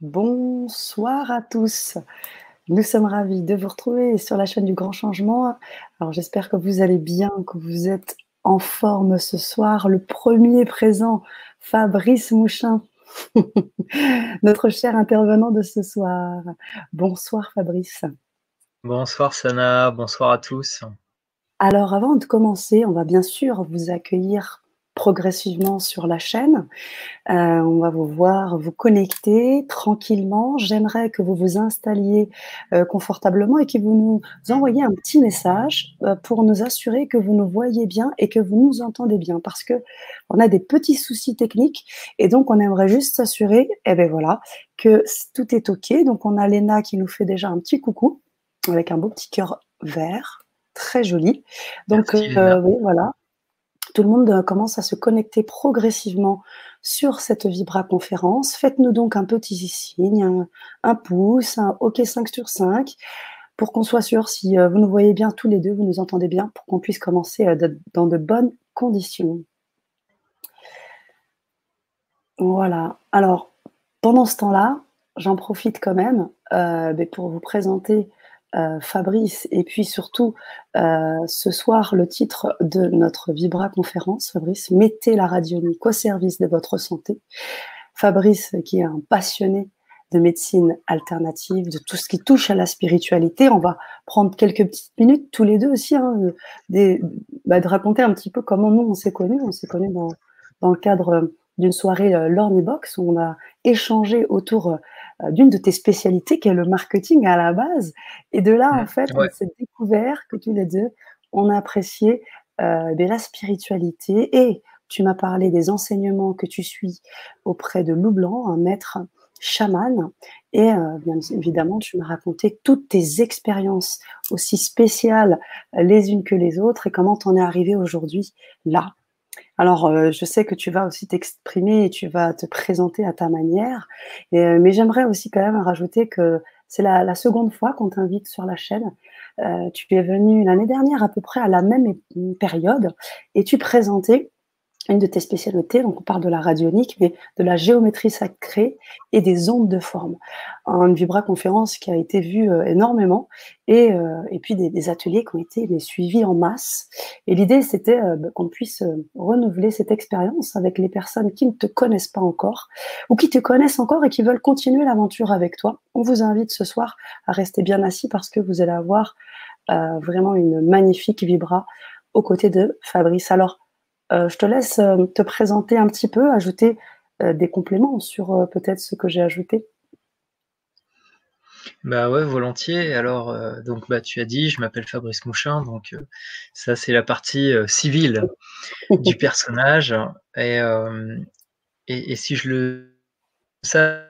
Bonsoir à tous. Nous sommes ravis de vous retrouver sur la chaîne du Grand Changement. Alors j'espère que vous allez bien, que vous êtes en forme ce soir. Le premier présent, Fabrice Mouchin, notre cher intervenant de ce soir. Bonsoir Fabrice. Bonsoir Sana, bonsoir à tous. Alors avant de commencer, on va bien sûr vous accueillir progressivement sur la chaîne. Euh, on va vous voir vous connecter tranquillement. J'aimerais que vous vous installiez euh, confortablement et que vous nous envoyiez un petit message euh, pour nous assurer que vous nous voyez bien et que vous nous entendez bien parce que on a des petits soucis techniques et donc on aimerait juste s'assurer, eh ben voilà, que tout est ok. Donc on a Léna qui nous fait déjà un petit coucou avec un beau petit cœur vert, très joli. Donc oui, voilà tout le monde euh, commence à se connecter progressivement sur cette Vibra conférence. Faites-nous donc un petit signe, un, pouce, un OK 5 sur 5, pour qu'on soit sûr si euh, vous nous voyez bien tous les deux, vous nous entendez bien, pour qu'on puisse commencer euh, dans de bonnes conditions. Voilà. Alors, pendant ce temps-là, j'en profite quand même pour vous présenter euh, Fabrice, et puis surtout euh, ce soir le titre de notre Vibra conférence, Fabrice, mettez la radionique au service de votre santé. Fabrice, qui est un passionné de médecine alternative, de tout ce qui touche à la spiritualité. On va prendre quelques petites minutes tous les deux aussi, hein, bah, de raconter un petit peu comment nous on s'est connus. On s'est connus dans, dans, le cadre d'une soirée euh, Box où on a échangé autour euh, d'une de tes spécialités qui est le marketing à la base. Et de là, en mmh, fait, on s'est découvert que tous les deux, on a apprécié euh, la spiritualité et tu m'as parlé des enseignements que tu suis auprès de Lou Blanc, un maître chaman. Et euh, bien évidemment, tu m'as raconté toutes tes expériences aussi spéciales les unes que les autres et comment tu en es arrivé aujourd'hui là. Alors, euh, je sais que tu vas aussi t'exprimer et tu vas te présenter à ta manière, euh, mais j'aimerais aussi quand même rajouter que c'est la, seconde fois qu'on t'invite sur la chaîne. Euh, tu es venu l'année dernière à peu près à la même période et tu présentais une de tes spécialités, donc on parle de la radionique, mais de la géométrie sacrée et des ondes de forme. Une vibra-conférence qui a été vue euh, énormément et, euh, et puis des, ateliers qui ont été mais, suivis en masse. Et l'idée, c'était euh, bah, qu'on puisse renouveler cette expérience avec les personnes qui ne te connaissent pas encore ou qui te connaissent encore et qui veulent continuer l'aventure avec toi. On vous invite ce soir à rester bien assis parce que vous allez avoir vraiment une magnifique vibra aux côtés de Fabrice. Alors, euh, je te laisse euh, te présenter un petit peu, ajouter euh, des compléments sur peut-être ce que j'ai ajouté. Bah ouais, volontiers. Alors, donc bah tu as dit, je m'appelle Fabrice Mouchin, donc ça c'est la partie civile du personnage. Et, et, si je le ça,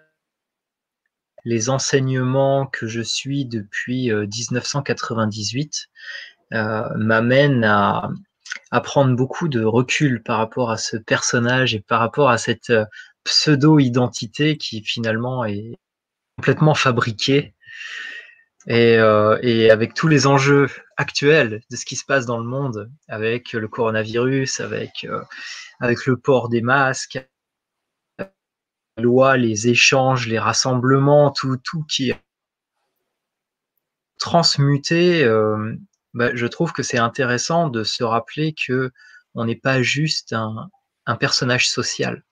les enseignements que je suis depuis 1998 m'amènent à, à prendre beaucoup de recul par rapport à ce personnage et par rapport à cette euh, pseudo-identité qui finalement est complètement fabriquée. Et, euh, et, avec tous les enjeux actuels de ce qui se passe dans le monde, avec le coronavirus, avec, euh, avec le port des masques, la loi, les échanges, les rassemblements, tout, tout qui est transmuté euh, bah, je trouve que c'est intéressant de se rappeler que on n'est pas juste un, personnage social.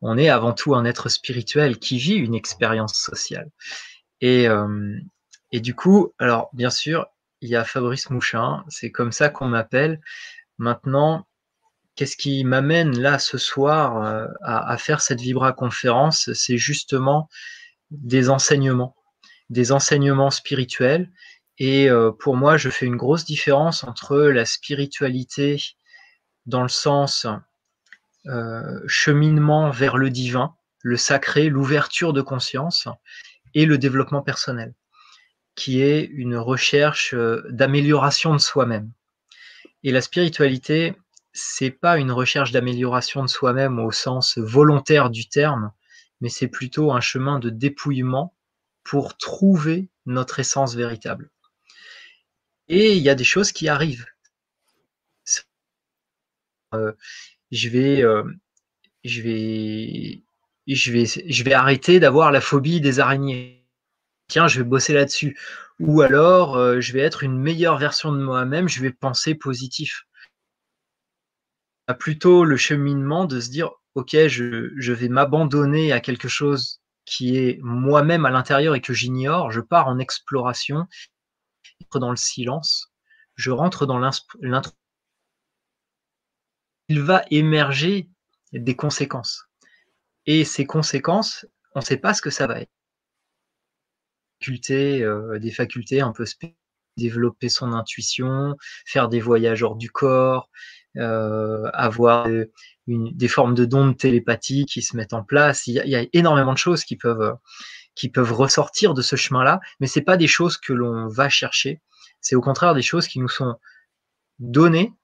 On est avant tout un être spirituel qui vit une expérience sociale. Et, euh, et du coup, alors bien sûr, il y a Fabrice Mouchin, c'est comme ça qu'on m'appelle. Maintenant, qu'est-ce qui m'amène là ce soir euh, à, à, faire cette Vibra conférence C'est justement des enseignements, des enseignements spirituels et euh, pour moi, je fais une grosse différence entre la spiritualité dans le sens euh, cheminement vers le divin, le sacré, l'ouverture de conscience, et le développement personnel, qui est une recherche euh, d'amélioration de soi-même. Et la spiritualité, c'est pas une recherche d'amélioration de soi-même au sens volontaire du terme, mais c'est plutôt un chemin de dépouillement pour trouver notre essence véritable. Et il y a des choses qui arrivent. Euh, je vais, euh, je vais, arrêter d'avoir la phobie des araignées. Tiens, je vais bosser là-dessus. Ou alors, euh, je vais être une meilleure version de moi-même, je vais penser positif. Plutôt le cheminement de se dire, ok, je vais m'abandonner à quelque chose qui est moi-même à l'intérieur et que j'ignore. Je pars en exploration, dans le silence. Je rentre dans l'intro. Il va émerger des conséquences. Et ces conséquences, on ne sait pas ce que ça va être. Euh, des facultés un peu spéciales, développer son intuition, faire des voyages hors du corps, euh, avoir des formes de dons de télépathie qui se mettent en place. Il y, a, énormément de choses qui peuvent, qui peuvent ressortir de ce chemin-là, mais c'est pas des choses que l'on va chercher. C'est au contraire des choses qui nous sont données,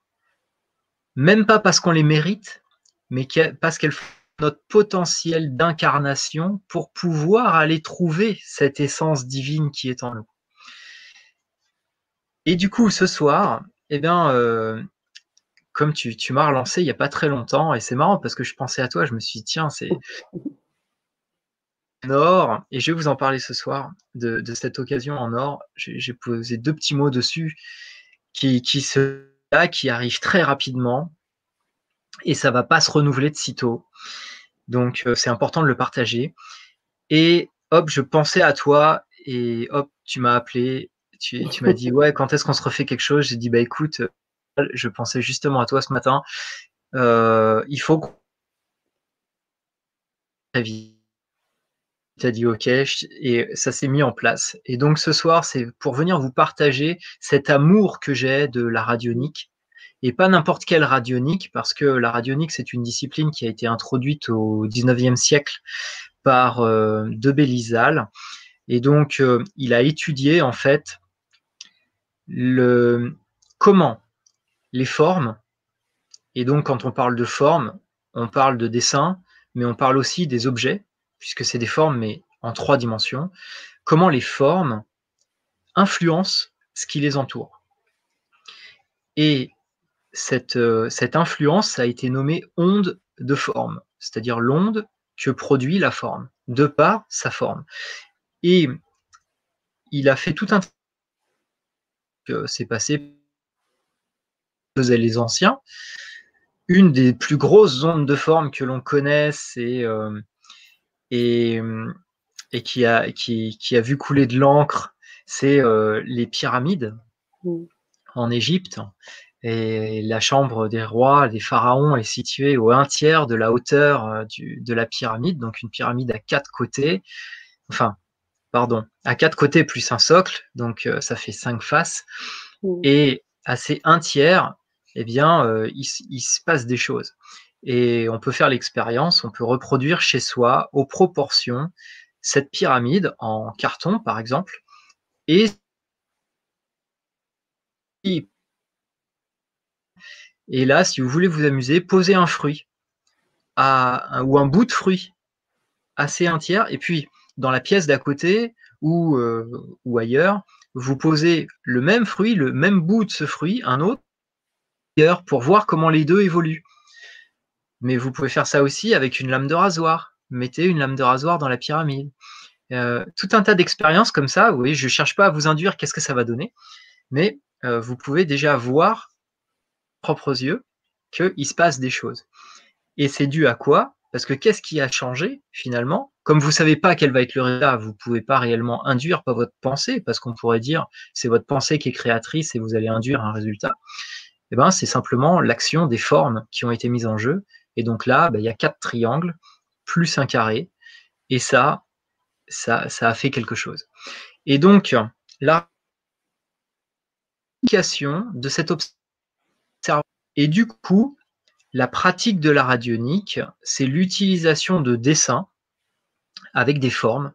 même pas parce qu'on les mérite, mais parce qu'elles font notre potentiel d'incarnation pour pouvoir aller trouver cette essence divine qui est en nous. Et du coup, ce soir, eh bien, euh, comme tu, m'as relancé il n'y a pas très longtemps, et c'est marrant parce que je pensais à toi, je me suis dit, tiens, c'est en or, et je vais vous en parler ce soir de, cette occasion en or. J'ai posé deux petits mots dessus qui, qui, se, qui arrivent très rapidement, et ça va pas se renouveler de sitôt. Donc euh, c'est important de le partager. Et hop, je pensais à toi et hop, tu m'as appelé, tu, m'as dit ouais, quand est-ce qu'on se refait quelque chose? J'ai dit bah écoute, je pensais justement à toi ce matin. Euh, il faut tu as dit OK et ça s'est mis en place. Et donc ce soir, c'est pour venir vous partager cet amour que j'ai de la radionique et pas n'importe quelle radionique, parce que la radionique, c'est une discipline qui a été introduite au 19e siècle par euh, de Bélizal. Et donc, euh, il a étudié, en fait, le, comment les formes, et donc quand on parle de formes, on parle de dessin, mais on parle aussi des objets, puisque c'est des formes, mais en trois dimensions, comment les formes influencent ce qui les entoure. Et euh, cette, influence a été nommée onde de forme, c'est-à-dire l'onde que produit la forme, de par sa forme. Et il a fait tout un que c'est passé faisaient les anciens. Une des plus grosses ondes de forme que l'on connaisse et, euh, et, qui, a, qui, a vu couler de l'encre, c'est euh, les pyramides mmh. en Égypte. Et la chambre des rois, des pharaons, est située au un tiers de la hauteur euh, de la pyramide, donc une pyramide à quatre côtés. Enfin, pardon, à quatre côtés plus un socle, donc euh, ça fait cinq faces. Mmh. Et à ces un tiers, eh bien, euh, il, se passe des choses. Et on peut faire l'expérience, on peut reproduire chez soi, aux proportions, cette pyramide en carton, par exemple, et là, si vous voulez vous amuser, posez un fruit ou un bout de fruit assez un tiers. Et puis, dans la pièce d'à côté ou, euh, ou ailleurs, vous posez le même fruit, le même bout de ce fruit, un autre pour voir comment les deux évoluent. Mais vous pouvez faire ça aussi avec une lame de rasoir. Mettez une lame de rasoir dans la pyramide. Euh, tout un tas d'expériences comme ça. Oui, je ne cherche pas à vous induire qu'est-ce que ça va donner, mais euh, vous pouvez déjà voir propres yeux qu'il se passe des choses. Et c'est dû à quoi? Parce que qu'est-ce qui a changé finalement? Comme vous ne savez pas quel va être le résultat, vous ne pouvez pas réellement induire par votre pensée, parce qu'on pourrait dire c'est votre pensée qui est créatrice et vous allez induire un résultat. Eh ben, c'est simplement l'action des formes qui ont été mises en jeu. Et donc là, ben, il y a quatre triangles plus un carré. Et ça, ça, ça a fait quelque chose. Et donc, la de cette observation et du coup, la pratique de la radionique, c'est l'utilisation de dessins avec des formes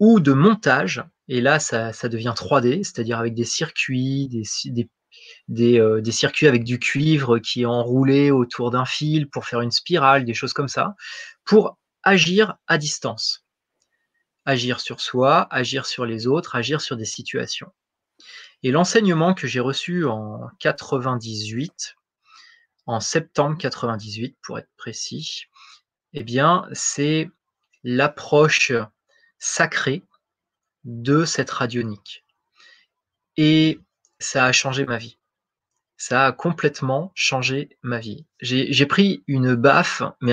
ou de montage. Et là, ça, devient 3D, c'est-à-dire avec des circuits, des, euh, des, circuits avec du cuivre qui est enroulé autour d'un fil pour faire une spirale, des choses comme ça, pour agir à distance. Agir sur soi, agir sur les autres, agir sur des situations. Et l'enseignement que j'ai reçu en 98 en septembre 98 pour être précis, eh bien, c'est l'approche sacrée de cette radionique. Et ça a changé ma vie. Ça a complètement changé ma vie. J'ai pris une baffe, mais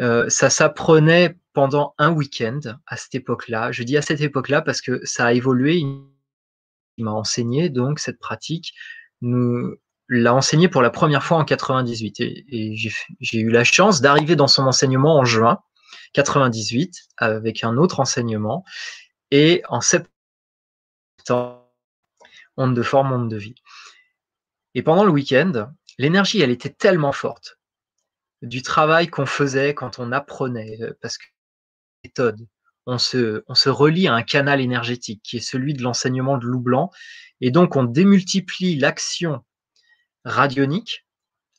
euh, ça s'apprenait pendant un week-end à cette époque-là. Je dis à cette époque-là parce que ça a évolué. Il m'a enseigné donc cette pratique. Nous l'a enseigné pour la première fois en 98 et, et j'ai eu la chance d'arriver dans son enseignement en juin 98 avec un autre enseignement et en septembre onde de forme, onde de vie. Et pendant le week-end, l'énergie, elle était tellement forte du travail qu'on faisait quand on apprenait, euh, parce que méthode, on se, relie à un canal énergétique qui est celui de l'enseignement de loup blanc, et donc on démultiplie l'action radionique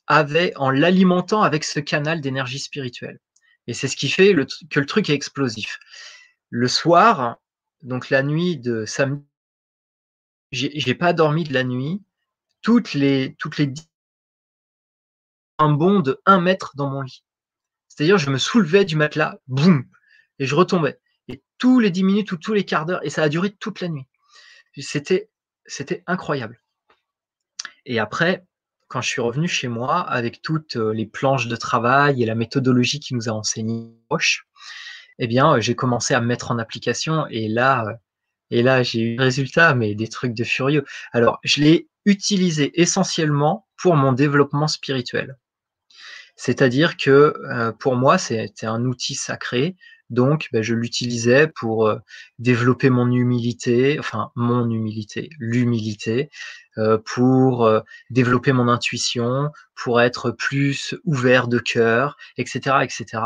avec, en l'alimentant avec ce canal d'énergie spirituelle. Et c'est ce qui fait que le truc est explosif. Le soir, donc la nuit de samedi, j'ai pas dormi de la nuit. Toutes les, toutes les un bond de un mètre dans mon lit. C'est-à-dire, je me soulevais du matelas, boum, et je retombais. Et tous les dix minutes ou tous les quarts d'heure, et ça a duré toute la nuit. C'était, c'était incroyable. Et après, quand je suis revenu chez moi avec toutes euh, les planches de travail et la méthodologie qui nous a enseigné eh bien, euh, j'ai commencé à me mettre en application et là, euh, et là, j'ai eu résultat, mais des trucs de furieux. Alors, je l'ai utilisé essentiellement pour mon développement spirituel. C'est-à-dire que pour moi, c'était un outil sacré. Donc, ben, je l'utilisais pour développer mon humilité, enfin mon humilité, l'humilité, euh, pour euh, développer mon intuition, pour être plus ouvert de cœur, etc., etc.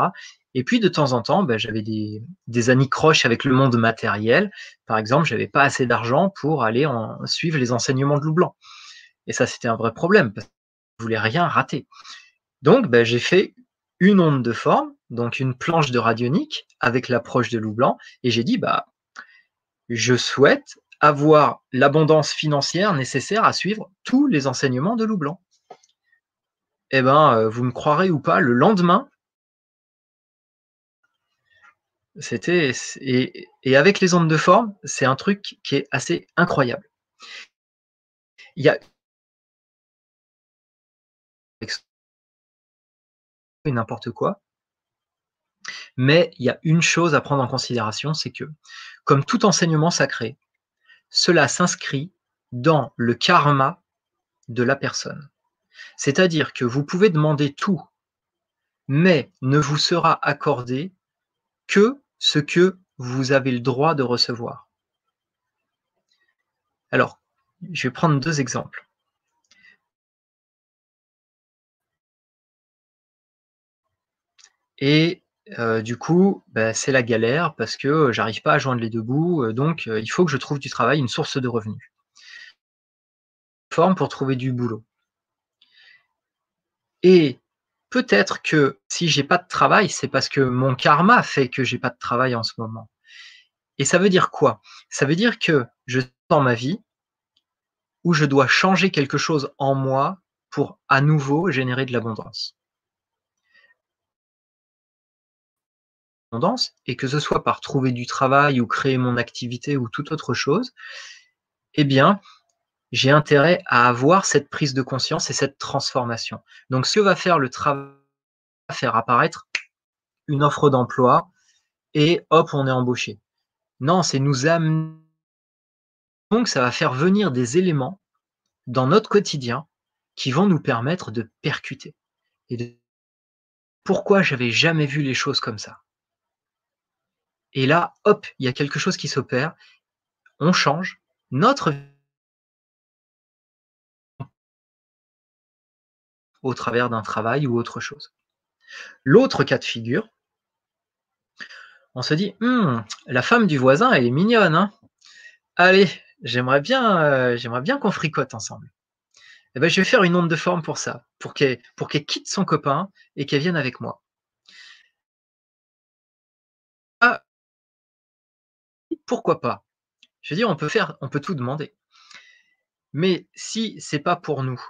Et puis de temps en temps, ben, j'avais des, des anicroches avec le monde matériel. Par exemple, j'avais pas assez d'argent pour aller suivre les enseignements de Loup Blanc. Et ça, c'était un vrai problème parce que je voulais rien rater. Donc, ben, j'ai fait une onde de forme, donc une planche de radionique avec l'approche de Loup Blanc, et j'ai dit, bah, je souhaite avoir l'abondance financière nécessaire à suivre tous les enseignements de Loup Blanc. Eh ben, euh, vous me croirez ou pas, le lendemain, c'était et, avec les ondes de forme, c'est un truc qui est assez incroyable. Il y a n'importe quoi, mais il y a une chose à prendre en considération, c'est que comme tout enseignement sacré, cela s'inscrit dans le karma de la personne. C'est-à-dire que vous pouvez demander tout, mais ne vous sera accordé que ce que vous avez le droit de recevoir. Alors, je vais prendre deux exemples. Et euh, du coup, bah, c'est la galère parce que euh, j'arrive pas à joindre les deux bouts, euh, donc il faut que je trouve du travail, une source de revenus. Forme pour trouver du boulot. Et peut-être que si j'ai pas de travail, c'est parce que mon karma fait que j'ai pas de travail en ce moment. Et ça veut dire quoi? Ça veut dire que je dans ma vie où je dois changer quelque chose en moi pour à nouveau générer de l'abondance. et que ce soit par trouver du travail ou créer mon activité ou toute autre chose, eh bien, j'ai intérêt à avoir cette prise de conscience et cette transformation. Donc, ce que va faire le travail, faire apparaître une offre d'emploi et hop, on est embauché. Non, c'est nous amener. Donc, ça va faire venir des éléments dans notre quotidien qui vont nous permettre de percuter. Et de pourquoi j'avais jamais vu les choses comme ça? Et là, hop, il y a quelque chose qui s'opère. On change notre au travers d'un travail ou autre chose. L'autre cas de figure, on se dit, hum, la femme du voisin, elle est mignonne. Hein Allez, j'aimerais bien, euh, bien qu'on fricote ensemble. Eh ben, je vais faire une onde de forme pour ça, pour qu'elle, quitte son copain et qu'elle vienne avec moi. pourquoi pas? Je veux dire, on peut faire, on peut tout demander. Mais si c'est pas pour nous,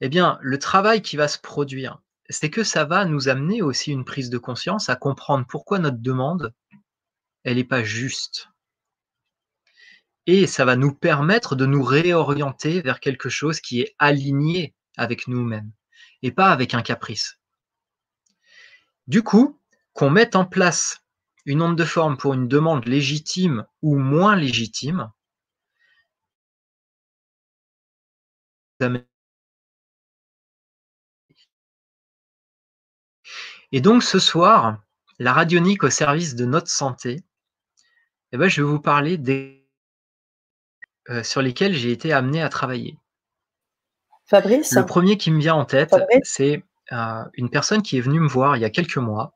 Eh bien, le travail qui va se produire, c'est que ça va nous amener aussi une prise de conscience à comprendre pourquoi notre demande, elle n'est pas juste. Et ça va nous permettre de nous réorienter vers quelque chose qui est aligné avec nous-mêmes et pas avec un caprice. Du coup, qu'on mette en place une onde de forme pour une demande légitime ou moins légitime, Et donc ce soir, la radionique au service de notre santé, eh ben, je vais vous parler des euh, sur lesquels j'ai été amené à travailler. Fabrice Le premier qui me vient en tête, c'est euh, une personne qui est venue me voir il y a quelques mois,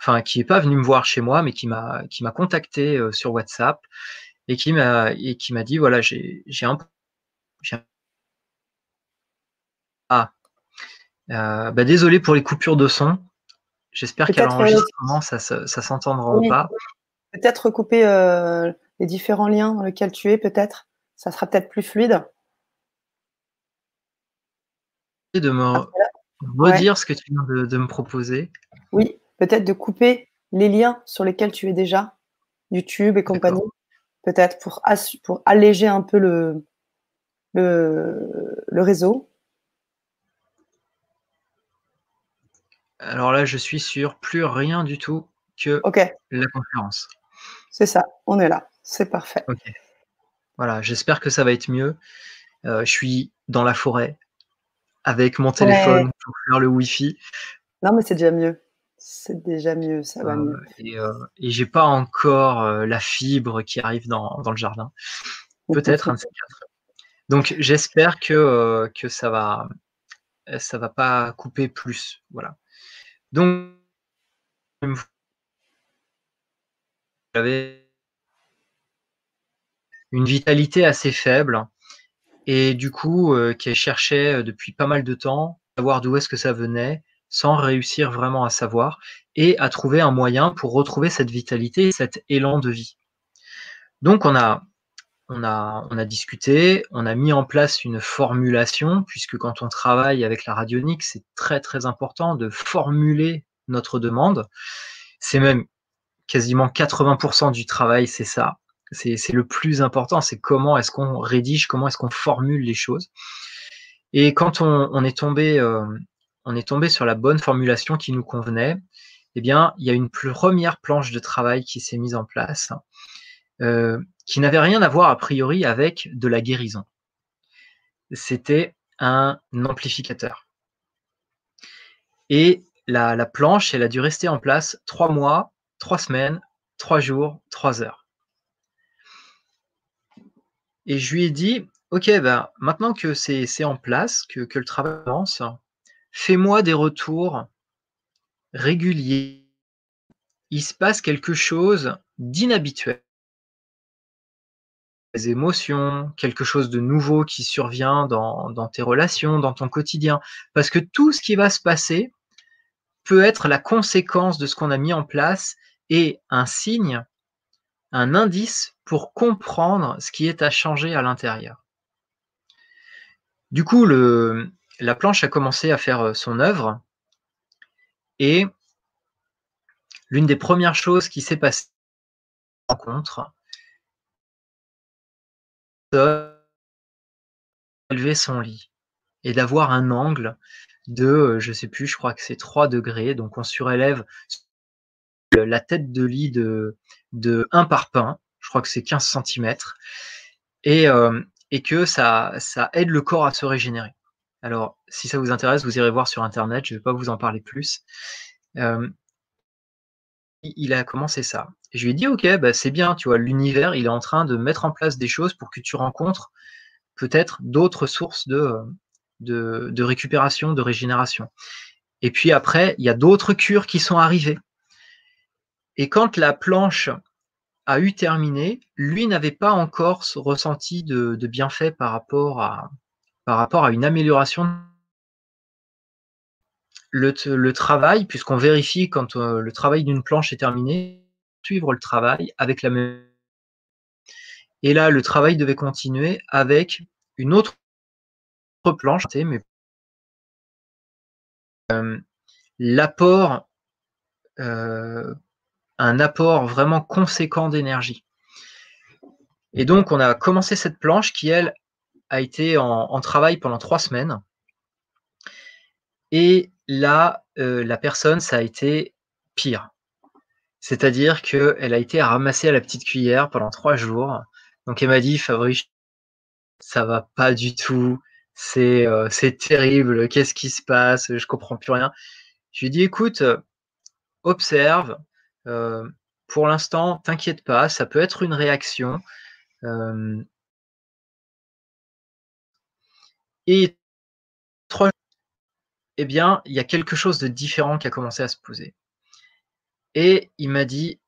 enfin qui n'est pas venue me voir chez moi, mais qui m'a qui m'a contacté euh, sur WhatsApp et qui m'a et qui m'a dit voilà j'ai un, un ah bah, désolé pour les coupures de son. J'espère qu'à l'enregistrement, ça, ça, s'entendra pas. Peut-être recouper euh, les différents liens dans lesquels tu es, peut-être. Ça sera peut-être plus fluide. De me redire ce que tu viens de, me proposer. Oui, peut-être de couper les liens sur lesquels tu es déjà, YouTube et compagnie, peut-être pour, pour alléger un peu le, le, le réseau. Alors là, je suis sur plus rien du tout que la conférence. C'est ça, on est là, c'est parfait. Voilà, j'espère que ça va être mieux. Euh, je suis dans la forêt avec mon téléphone pour faire le Wi-Fi. Non, mais c'est déjà mieux. C'est déjà mieux, ça va euh, mieux. Et, euh, et j'ai pas encore la fibre qui arrive dans, le jardin. Peut-être un de ces quatre. Donc j'espère que, que ça va ça va pas couper plus. Voilà. Donc, j'avais une vitalité assez faible et du coup, euh, qu'elle cherchait euh, depuis pas mal de temps, savoir d'où est-ce que ça venait, sans réussir vraiment à savoir, et à trouver un moyen pour retrouver cette vitalité, cet élan de vie. Donc, on a, on a, discuté, on a mis en place une formulation, puisque quand on travaille avec la radionique, c'est très très important de formuler notre demande. C'est même quasiment 80% du travail, c'est ça. C'est le plus important, c'est comment est-ce qu'on rédige, comment est-ce qu'on formule les choses. Et quand on, est tombé, euh, on est tombé sur la bonne formulation qui nous convenait, eh bien, il y a une première planche de travail qui s'est mise en place. Euh, qui n'avait rien à voir a priori avec de la guérison. C'était un amplificateur. Et la, planche, elle a dû rester en place trois mois, trois semaines, trois jours, trois heures. Et je lui ai dit, OK, ben, maintenant que c'est en place, que, le travail avance, fais-moi des retours réguliers. Il se passe quelque chose d'inhabituel émotions, quelque chose de nouveau qui survient dans, tes relations, dans ton quotidien. Parce que tout ce qui va se passer peut être la conséquence de ce qu'on a mis en place et un signe, un indice pour comprendre ce qui est à changer à l'intérieur. Du coup, la planche a commencé à faire euh, son œuvre et l'une des premières choses qui s'est passée rencontre, élever son lit et d'avoir un angle de, euh, je sais plus, je crois que c'est 3 degrés, donc on surélève la tête de lit de, de 1 par pain, je crois que c'est 15 cm, et, euh, et que ça, ça aide le corps à se régénérer. Alors, si ça vous intéresse, vous irez voir sur Internet, je ne vais pas vous en parler plus. Euh, il a commencé ça. Je lui ai dit, OK, bah, c'est bien, tu vois, l'univers, il est en train de mettre en place des choses pour que tu rencontres peut-être d'autres sources de, récupération, de régénération. Et puis après, il y a d'autres cures qui sont arrivées. Et quand la planche a eu terminé, lui n'avait pas encore ressenti de, bienfait par rapport à, par rapport à une amélioration le, travail, puisqu'on vérifie quand euh, le travail d'une planche est terminé, suivre le travail avec la même. Et là, le travail devait continuer avec une autre planche, mais l'apport, un apport vraiment conséquent d'énergie. Et donc, on a commencé cette planche qui, elle, a été en, travail pendant trois semaines. Et là, la personne, ça a été pire. C'est-à-dire qu'elle a été ramassée à la petite cuillère pendant trois jours. Donc elle m'a dit, Fabrice, ça va pas du tout, c'est euh, terrible, qu'est-ce qui se passe, je comprends plus rien. Je lui ai dit, écoute, observe, euh, pour l'instant, t'inquiète pas, ça peut être une réaction. Euh, et trois eh bien, il y a quelque chose de différent qui a commencé à se poser. Et il m'a dit,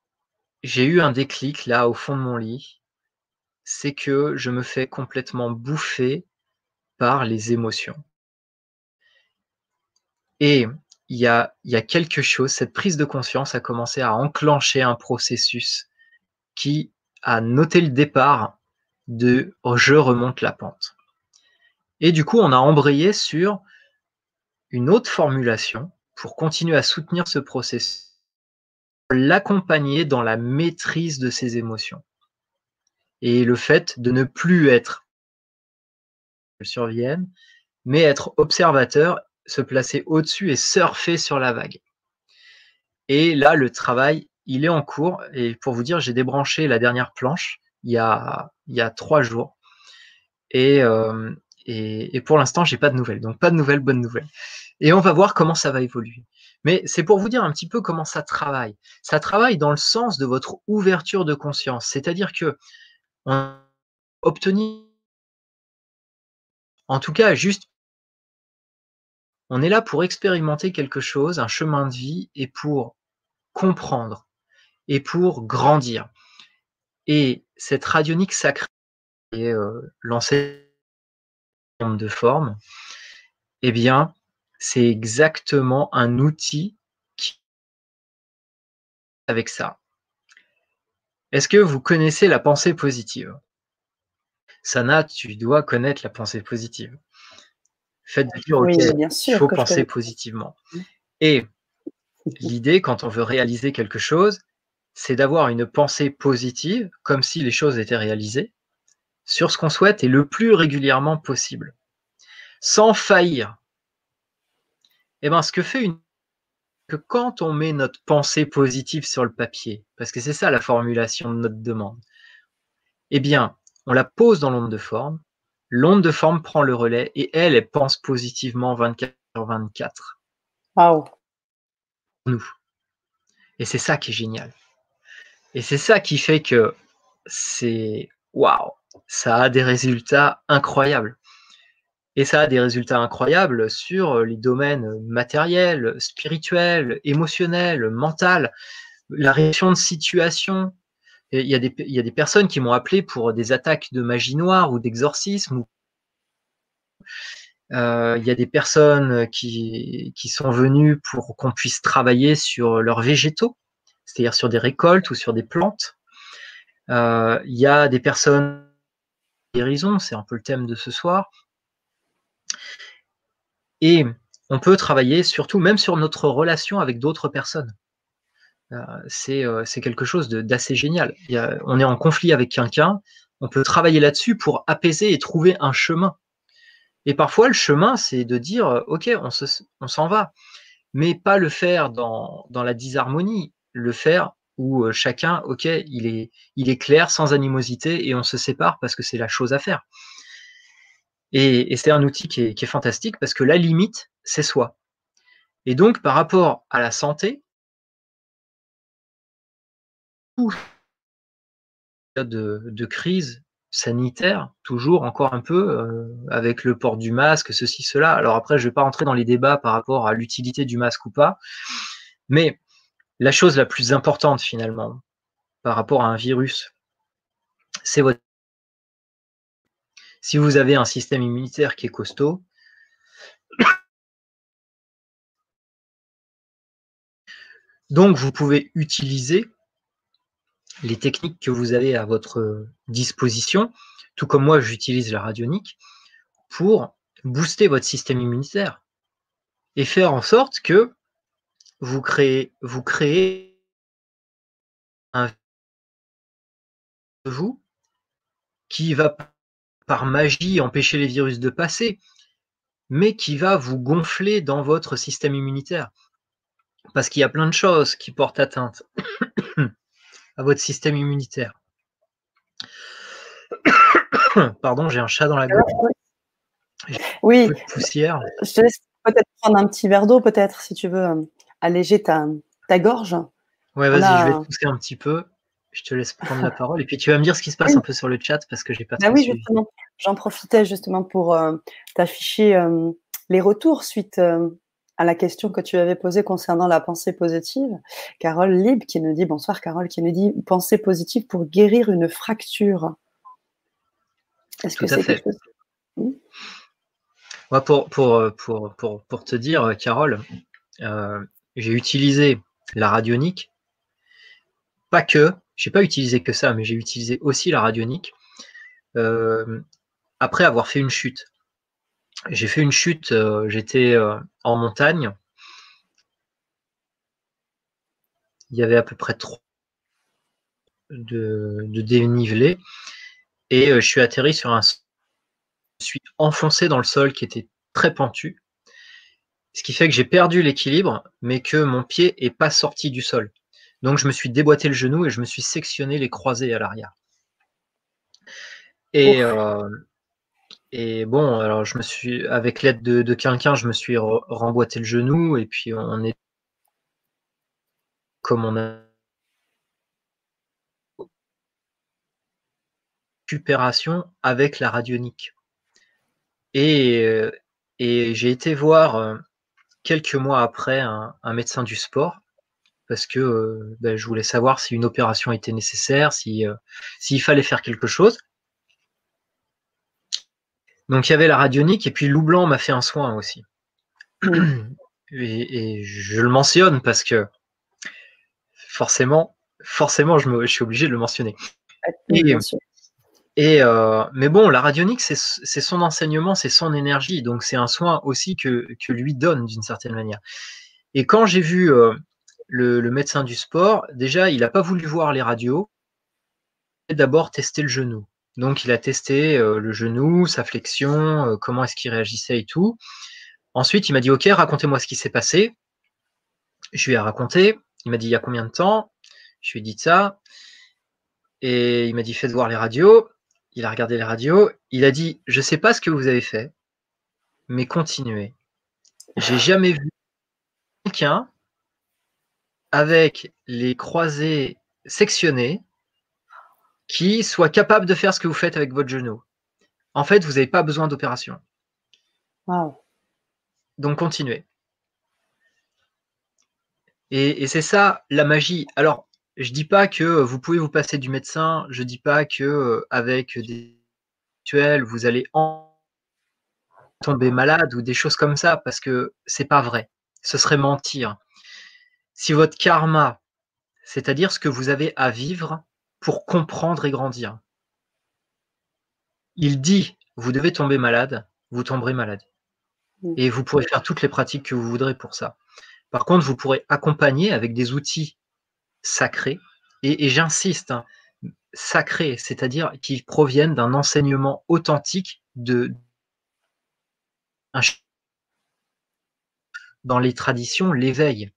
j'ai eu un déclic là au fond de mon lit, c'est que je me fais complètement bouffer par les émotions. Et il y a, il y a quelque chose, cette prise de conscience a commencé à enclencher un processus qui a noté le départ de je remonte la pente. Et du coup, on a embrayé sur une autre formulation pour continuer à soutenir ce processus l'accompagner dans la maîtrise de ses émotions. Et le fait de ne plus être survienne, mais être observateur, se placer au-dessus et surfer sur la vague. Et là, le travail, il est en cours. Et pour vous dire, j'ai débranché la dernière planche il y a, trois jours. Et, euh, et, et pour l'instant, j'ai pas de nouvelles. Donc, pas de nouvelles, bonnes nouvelles. Et on va voir comment ça va évoluer. Mais c'est pour vous dire un petit peu comment ça travaille. Ça travaille dans le sens de votre ouverture de conscience. C'est-à-dire que on obtenir, en tout cas, juste, on est là pour expérimenter quelque chose, un chemin de vie, et pour comprendre, et pour grandir. Et cette radionique sacrée est euh, de forme, eh bien, c'est exactement un outil qui avec ça. Est-ce que vous connaissez la pensée positive? Sana, tu dois connaître la pensée positive. Faites dire, ok, il faut penser positivement. Et l'idée, quand on veut réaliser quelque chose, c'est d'avoir une pensée positive, comme si les choses étaient réalisées, sur ce qu'on souhaite et le plus régulièrement possible, sans faillir eh ben, ce que fait une que quand on met notre pensée positive sur le papier, parce que c'est ça la formulation de notre demande, eh bien, on la pose dans l'onde de forme, l'onde de forme prend le relais et elle, elle pense positivement 24 sur 24. Waouh. Nous. Et c'est ça qui est génial. Et c'est ça qui fait que c'est waouh, ça a des résultats incroyables. Et ça a des résultats incroyables sur les domaines matériels, spirituels, émotionnels, mentaux, la réaction de situation. Il y, a des, il y a des personnes qui m'ont appelé pour des attaques de magie noire ou d'exorcisme. Euh, il y a des personnes qui, qui sont venues pour qu'on puisse travailler sur leurs végétaux, c'est-à-dire sur des récoltes ou sur des plantes. Euh, il y a des personnes guérison, c'est un peu le thème de ce soir. Et on peut travailler surtout même sur notre relation avec d'autres personnes. Euh, euh, c'est quelque chose d'assez génial. on est en conflit avec quelqu'un, on peut travailler là-dessus pour apaiser et trouver un chemin. Et parfois, le chemin, c'est de dire, euh, OK, on s'en va, mais pas le faire dans, la disharmonie, le faire où chacun, OK, il est, il est clair, sans animosité, et on se sépare parce que c'est la chose à faire. Et, c'est un outil qui est, fantastique parce que la limite, c'est soi. Et donc, par rapport à la santé, de, de crise sanitaire, toujours encore un peu, euh, avec le port du masque, ceci, cela. Alors après, je ne vais pas rentrer dans les débats par rapport à l'utilité du masque ou pas, mais la chose la plus importante finalement, par rapport à un virus, c'est votre si vous avez un système immunitaire qui est costaud, donc vous pouvez utiliser les techniques que vous avez à votre disposition, tout comme moi j'utilise la radionique, pour booster votre système immunitaire. et faire en sorte que vous créez, vous créez un vous qui va par magie empêcher les virus de passer, mais qui va vous gonfler dans votre système immunitaire. Parce qu'il y a plein de choses qui portent atteinte à votre système immunitaire. Pardon, j'ai un chat dans la gorge. Oui. poussière. Je te laisse peut-être prendre un petit verre d'eau, peut-être, si tu veux euh, alléger ta, ta gorge. Ouais, vas-y, je vais te pousser un petit peu. Je te laisse prendre la parole. Et puis tu vas me dire ce qui se passe un peu sur le chat parce que j'ai pas. Ah oui, justement. J'en profitais justement pour euh, t'afficher euh, les retours suite à la question que tu avais posée concernant la pensée positive. Carole Lib qui nous dit bonsoir Carole qui nous dit pensée positive pour guérir une fracture. Est-ce que c'est quelque chose? Moi, pour, pour, pour, pour, pour te dire, Carole, euh, j'ai utilisé la radionique. Pas que, j'ai pas utilisé que ça, mais j'ai utilisé aussi la radionique euh, après avoir fait une chute. J'ai fait une chute, euh, j'étais en montagne. Il y avait à peu près trois de, de dénivelé et je suis atterri sur un je suis enfoncé dans le sol qui était très pentu ce qui fait que j'ai perdu l'équilibre, mais que mon pied n'est pas sorti du sol. Donc je me suis déboîté le genou et je me suis sectionné les croisés à l'arrière. Et, euh, et bon, alors je me suis, avec l'aide de, quelqu'un, je me suis remboîté le genou et puis on est comme on a récupération avec la radionique. Et, euh, et j'ai été voir euh, quelques mois après un, médecin du sport parce que euh, ben, je voulais savoir si une opération était nécessaire, si euh, s'il fallait faire quelque chose. Donc il y avait la radionique et puis Lou Blanc m'a fait un soin aussi. Et, je le mentionne parce que forcément, forcément, je, me, je suis obligé de le mentionner. Et euh, mais bon, la radionique, c'est son enseignement, c'est son énergie, donc c'est un soin aussi que, que lui donne d'une certaine manière. Et quand j'ai vu euh, le, médecin du sport, déjà, il n'a pas voulu voir les radios, il a d'abord testé le genou. Donc il a testé euh, le genou, sa flexion, comment est-ce qu'il réagissait et tout. Ensuite, il m'a dit, OK, racontez-moi ce qui s'est passé. Je lui ai raconté. Il m'a dit, il y a combien de temps? Je lui ai dit ça. Et il m'a dit, faites voir les radios il a regardé les radios, il a dit Je sais pas ce que vous avez fait, mais continuez. J'ai jamais vu quelqu'un avec les croisés sectionnés qui soit capable de faire ce que vous faites avec votre genou. En fait, vous n'avez pas besoin d'opération. Donc continuez. Et, et c'est ça la magie. Alors, je dis pas que vous pouvez vous passer du médecin, je dis pas que avec des rituels vous allez en tomber malade ou des choses comme ça parce que c'est pas vrai. Ce serait mentir. Si votre karma, c'est-à-dire ce que vous avez à vivre pour comprendre et grandir, il dit vous devez tomber malade, vous tomberez malade. Et vous pourrez faire toutes les pratiques que vous voudrez pour ça. Par contre, vous pourrez accompagner avec des outils sacrés, et, j'insiste, hein, sacrés, c'est-à-dire qui proviennent d'un enseignement authentique de dans les traditions l'éveil,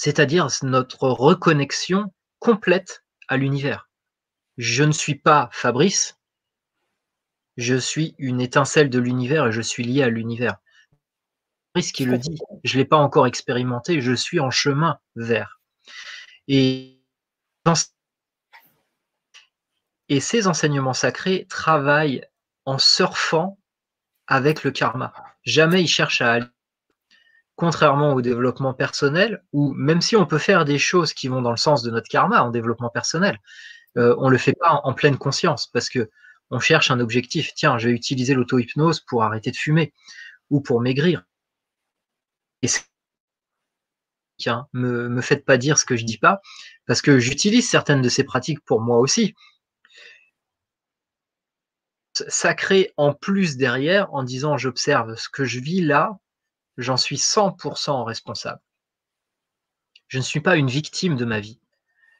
c'est-à-dire notre reconnexion complète à l'univers. Je ne suis pas Fabrice, je suis une étincelle de l'univers et je suis lié à l'univers. Fabrice qui le dit, je ne l'ai pas encore expérimenté, je suis en chemin vers. Et, ces enseignements sacrés travaillent en surfant avec le karma. Jamais ils cherchent à aller, contrairement au développement personnel, où même si on peut faire des choses qui vont dans le sens de notre karma en développement personnel, euh, on ne le fait pas en, pleine conscience parce que on cherche un objectif. Tiens, je vais utiliser l'auto-hypnose pour arrêter de fumer ou pour maigrir. Et Hein. Me, me faites pas dire ce que je dis pas, parce que j'utilise certaines de ces pratiques pour moi aussi. Ça crée en plus derrière, en disant j'observe ce que je vis là, j'en suis 100% responsable. Je ne suis pas une victime de ma vie.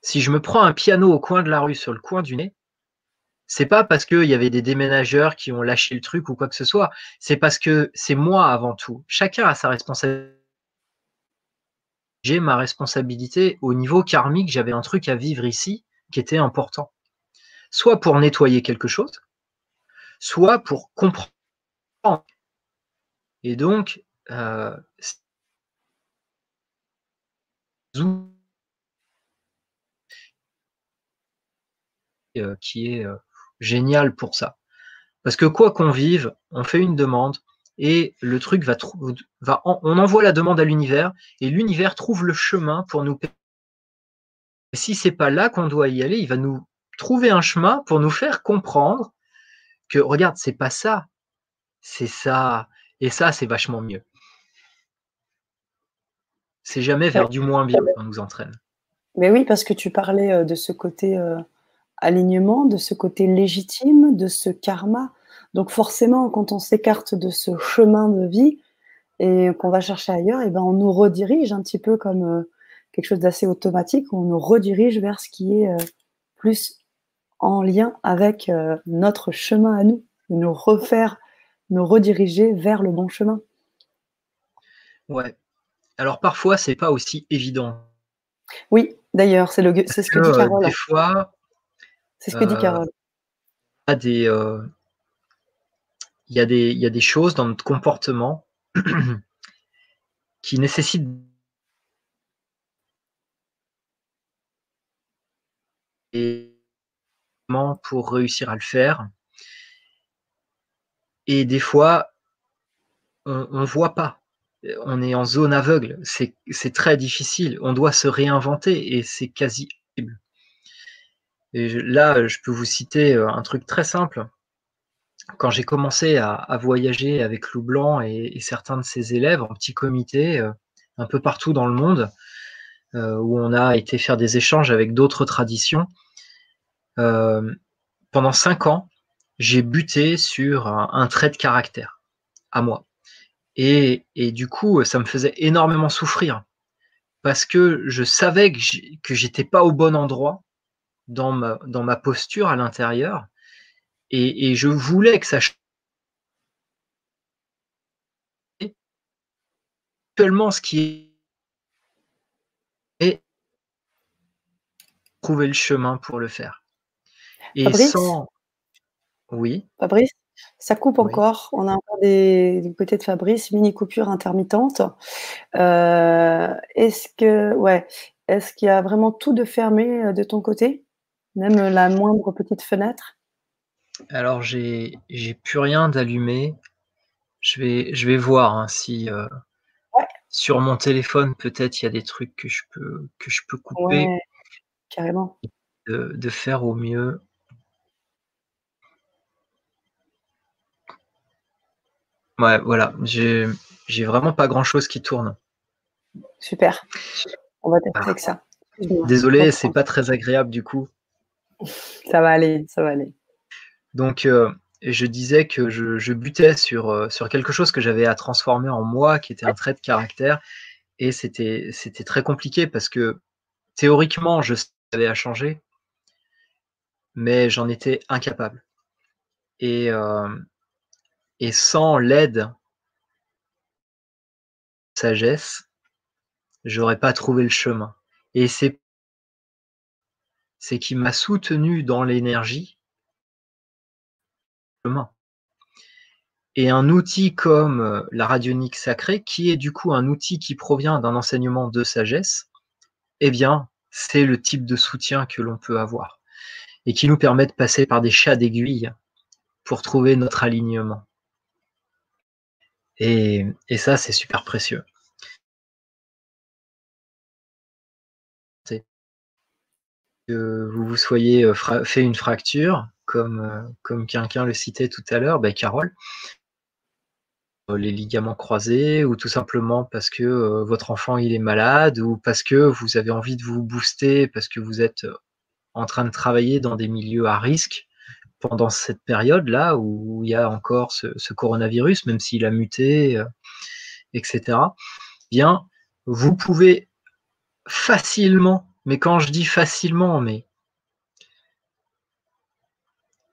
Si je me prends un piano au coin de la rue sur le coin du nez, c'est pas parce qu'il y avait des déménageurs qui ont lâché le truc ou quoi que ce soit. C'est parce que c'est moi avant tout. Chacun a sa responsabilité. J'ai ma responsabilité au niveau karmique. J'avais un truc à vivre ici qui était important. Soit pour nettoyer quelque chose, soit pour comprendre. Et donc, euh, euh qui est euh, génial pour ça. Parce que quoi qu'on vive, on fait une demande et le truc va, on envoie la demande à l'univers et l'univers trouve le chemin pour nous. Si c'est pas là qu'on doit y aller, il va nous trouver un chemin pour nous faire comprendre que regarde, c'est pas ça, c'est ça et ça c'est vachement mieux. C'est jamais vers du moins bien qu'on nous entraîne. Mais oui, parce que tu parlais euh, de ce côté euh, alignement, de ce côté légitime, de ce karma. Donc forcément, quand on s'écarte de ce chemin de vie et qu'on va chercher ailleurs, et eh ben on nous redirige un petit peu comme euh, quelque chose d'assez automatique, on nous redirige vers ce qui est euh, plus en lien avec notre chemin à nous, nous refaire, nous rediriger vers le bon chemin. Ouais. Alors parfois, c'est pas aussi évident. Oui, d'ailleurs, c'est, ce que, dit Carole. Des fois, c'est ce que dit euh, Carole. Il y, a des, euh, il, y a des, il y a des choses dans notre comportement qui nécessitent pour réussir à le faire. Et des fois, on ne voit pas. On est en zone aveugle. C'est très difficile. On doit se réinventer et c'est quasi impossible. Et là, je peux vous citer euh, un truc très simple. Quand j'ai commencé à, voyager avec Lou Blanc et, certains de ses élèves en petit comité, euh, un peu partout dans le monde, euh, où on a été faire des échanges avec d'autres traditions, pendant cinq ans, j'ai buté sur un, trait de caractère à moi. Et, et, du coup, ça me faisait énormément souffrir parce que je savais que j'étais pas au bon endroit dans ma, dans ma posture à l'intérieur. Et, je voulais que ça change. Seulement ce qui est trouver le chemin pour le faire. Et Fabrice sans. Oui. Fabrice, ça coupe encore. On a encore des, du côté de Fabrice, mini coupure intermittente. Euh, est-ce que, ouais, est-ce qu'il y a vraiment tout de fermé euh, de ton côté? Même la moindre petite fenêtre? Alors, j'ai j'ai plus rien d'allumé. Je vais, je vais voir hein, si euh, sur mon téléphone, peut-être il y a des trucs que je peux, que je peux couper. Ouais, carrément. De, de faire au mieux. Ouais, voilà. J'ai j'ai vraiment pas grand chose qui tourne. Super. On va tester avec ça. Désolé, c'est pas très agréable du coup. Ça va aller, ça va aller. Donc, euh, je disais que je, butais sur, euh, sur quelque chose que j'avais à transformer en moi, qui était un trait de caractère. Et c'était très compliqué parce que théoriquement, je savais à changer, mais j'en étais incapable. Et, euh, et sans l'aide, sagesse, j'aurais pas trouvé le chemin. Et c'est c'est qu'il m'a soutenu dans l'énergie et un outil comme euh, la radionique sacrée, qui est du coup un outil qui provient d'un enseignement de sagesse, eh bien, c'est le type de soutien que l'on peut avoir et qui nous permet de passer par des chats d'aiguille pour trouver notre alignement. Et, ça, c'est super précieux. vous vous soyez euh, fait une fracture, comme, euh, comme quelqu'un le citait tout à l'heure, ben Carole, euh, les ligaments croisés, ou tout simplement parce que votre enfant il est malade, ou parce que vous avez envie de vous booster, parce que vous êtes en train de travailler dans des milieux à risque pendant cette période-là où il y a encore ce, coronavirus, même s'il a muté, etc., bien, vous pouvez facilement, mais quand je dis facilement, mais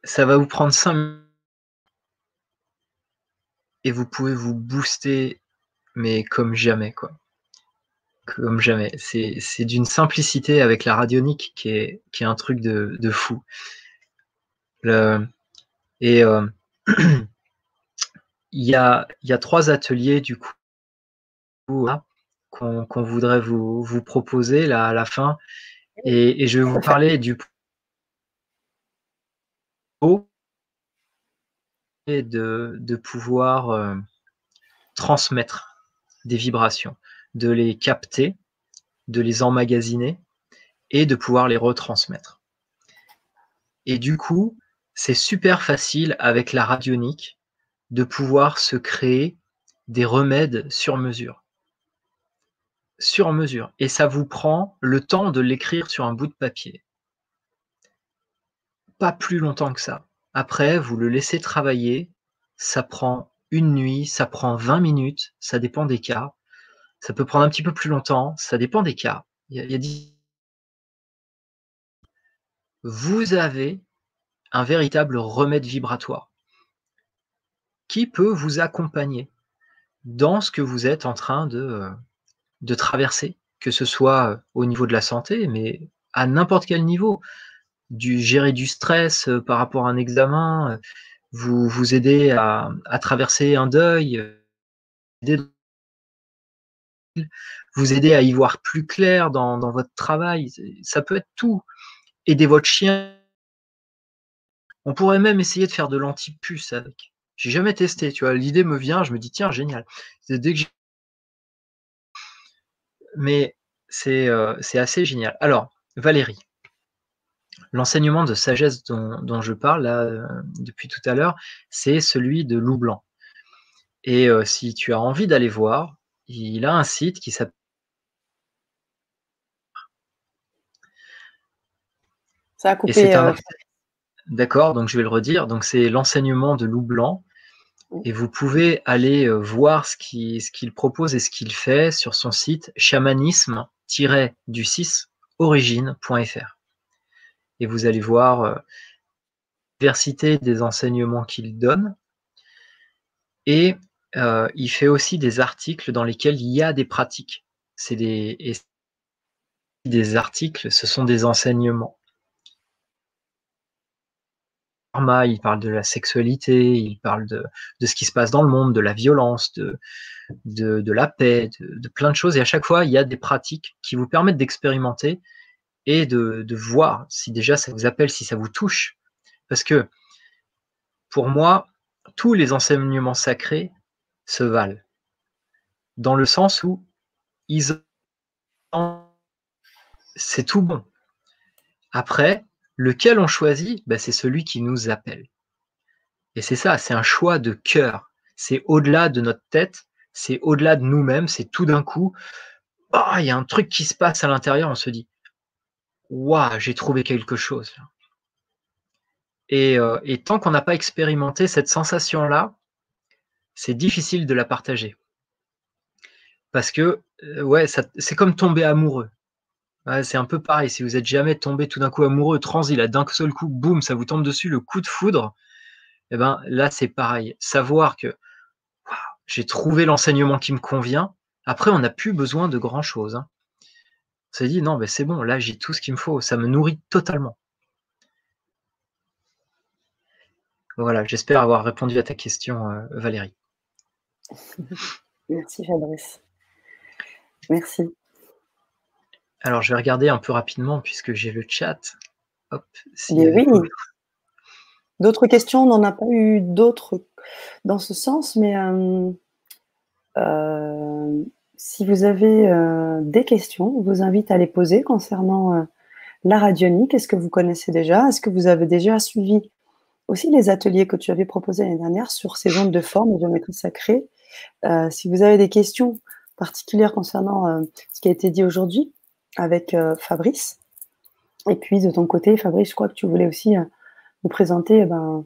ça va vous prendre 5 minutes et vous pouvez vous booster, mais comme jamais, quoi. Comme jamais. C'est d'une simplicité avec la radionique qui est, qui est un truc de, de fou. Et euh, il, y a, trois ateliers du coup qu'on voudrait vous, proposer là à la fin. Et, je vais vous parler du et de, de pouvoir euh, transmettre des vibrations, de les capter, de les emmagasiner et de pouvoir les retransmettre. Et du coup, c'est super facile avec la radionique de pouvoir se créer des remèdes sur mesure. Sur mesure. Et ça vous prend le temps de l'écrire sur un bout de papier. Pas plus longtemps que ça. Après, vous le laissez travailler. Ça prend une nuit, ça prend 20 minutes, ça dépend des cas. Ça peut prendre un petit peu plus longtemps, ça dépend des cas. Il y a, Vous avez un véritable remède vibratoire qui peut vous accompagner dans ce que vous êtes en train de, euh, traverser, que ce soit au niveau de la santé, mais à n'importe quel niveau. Du gérer du stress euh, par rapport à un examen, euh, vous vous aider à, à traverser un deuil, vous aider à y voir plus clair dans, dans votre travail. Ça peut être tout. Aider votre chien on pourrait même essayer de faire de l'antipuce avec. J'ai jamais testé, tu vois. L'idée me vient, je me dis tiens génial. Dès que Mais euh, c'est assez génial. Alors Valérie, l'enseignement de sagesse dont, je parle là euh, depuis tout à l'heure, c'est celui de Loup Blanc. Et euh, si tu as envie d'aller voir, il a un site qui s'appelle Ça a coupé. D'accord, donc je vais le redire. Donc c'est l'enseignement de Loup Blanc. Et vous pouvez aller euh, voir ce qu'il propose et ce qu'il fait sur son site chamanisme-du6origine.fr. Et vous allez voir euh, la diversité des enseignements qu'il donne. Et euh, il fait aussi des articles dans lesquels il y a des pratiques. C'est des, des articles, ce sont des enseignements il parle de la sexualité, il parle de, ce qui se passe dans le monde, de la violence, de, la paix, de, plein de choses. Et à chaque fois, il y a des pratiques qui vous permettent d'expérimenter et de, voir si déjà ça vous appelle, si ça vous touche. Parce que pour moi, tous les enseignements sacrés se valent. Dans le sens où c'est tout bon. Après, Lequel on choisit? Ben, C'est celui qui nous appelle. Et c'est ça, c'est un choix de cœur. C'est au-delà de notre tête, c'est au-delà de nous-mêmes, c'est tout d'un coup, oh, il y a un truc qui se passe à l'intérieur, on se dit, waouh, j'ai trouvé quelque chose. Et, euh, et tant qu'on n'a pas expérimenté cette sensation-là, c'est difficile de la partager. Parce que, euh, ouais, c'est comme tomber amoureux c'est un peu pareil. Si vous êtes jamais tombé tout d'un coup amoureux, transi, là, d'un seul coup, boum, ça vous tombe dessus, le coup de foudre, eh ben, là, c'est pareil. Savoir que j'ai trouvé l'enseignement qui me convient. Après, on n'a plus besoin de grand chose. Hein. On s'est dit, non, ben, c'est bon, là, j'ai tout ce qu'il me faut. Ça me nourrit totalement. Voilà, j'espère avoir répondu à ta question, euh, Valérie. Merci, Fabrice. Merci. Alors, je vais regarder un peu rapidement puisque j'ai le chat. Hop, oui. D'autres questions, on n'en a pas eu d'autres dans ce sens, mais euh, euh, si vous avez euh, des questions, on vous invite à les poser concernant la radionique. Est-ce que vous connaissez déjà? Est-ce que vous avez déjà suivi aussi les ateliers que tu avais proposés l'année dernière sur ces ondes de forme de géométrie sacrée Si vous avez des questions particulières concernant ce qui a été dit aujourd'hui, avec euh, Fabrice. Et puis de ton côté, Fabrice, je crois que tu voulais aussi euh, nous présenter eh ben,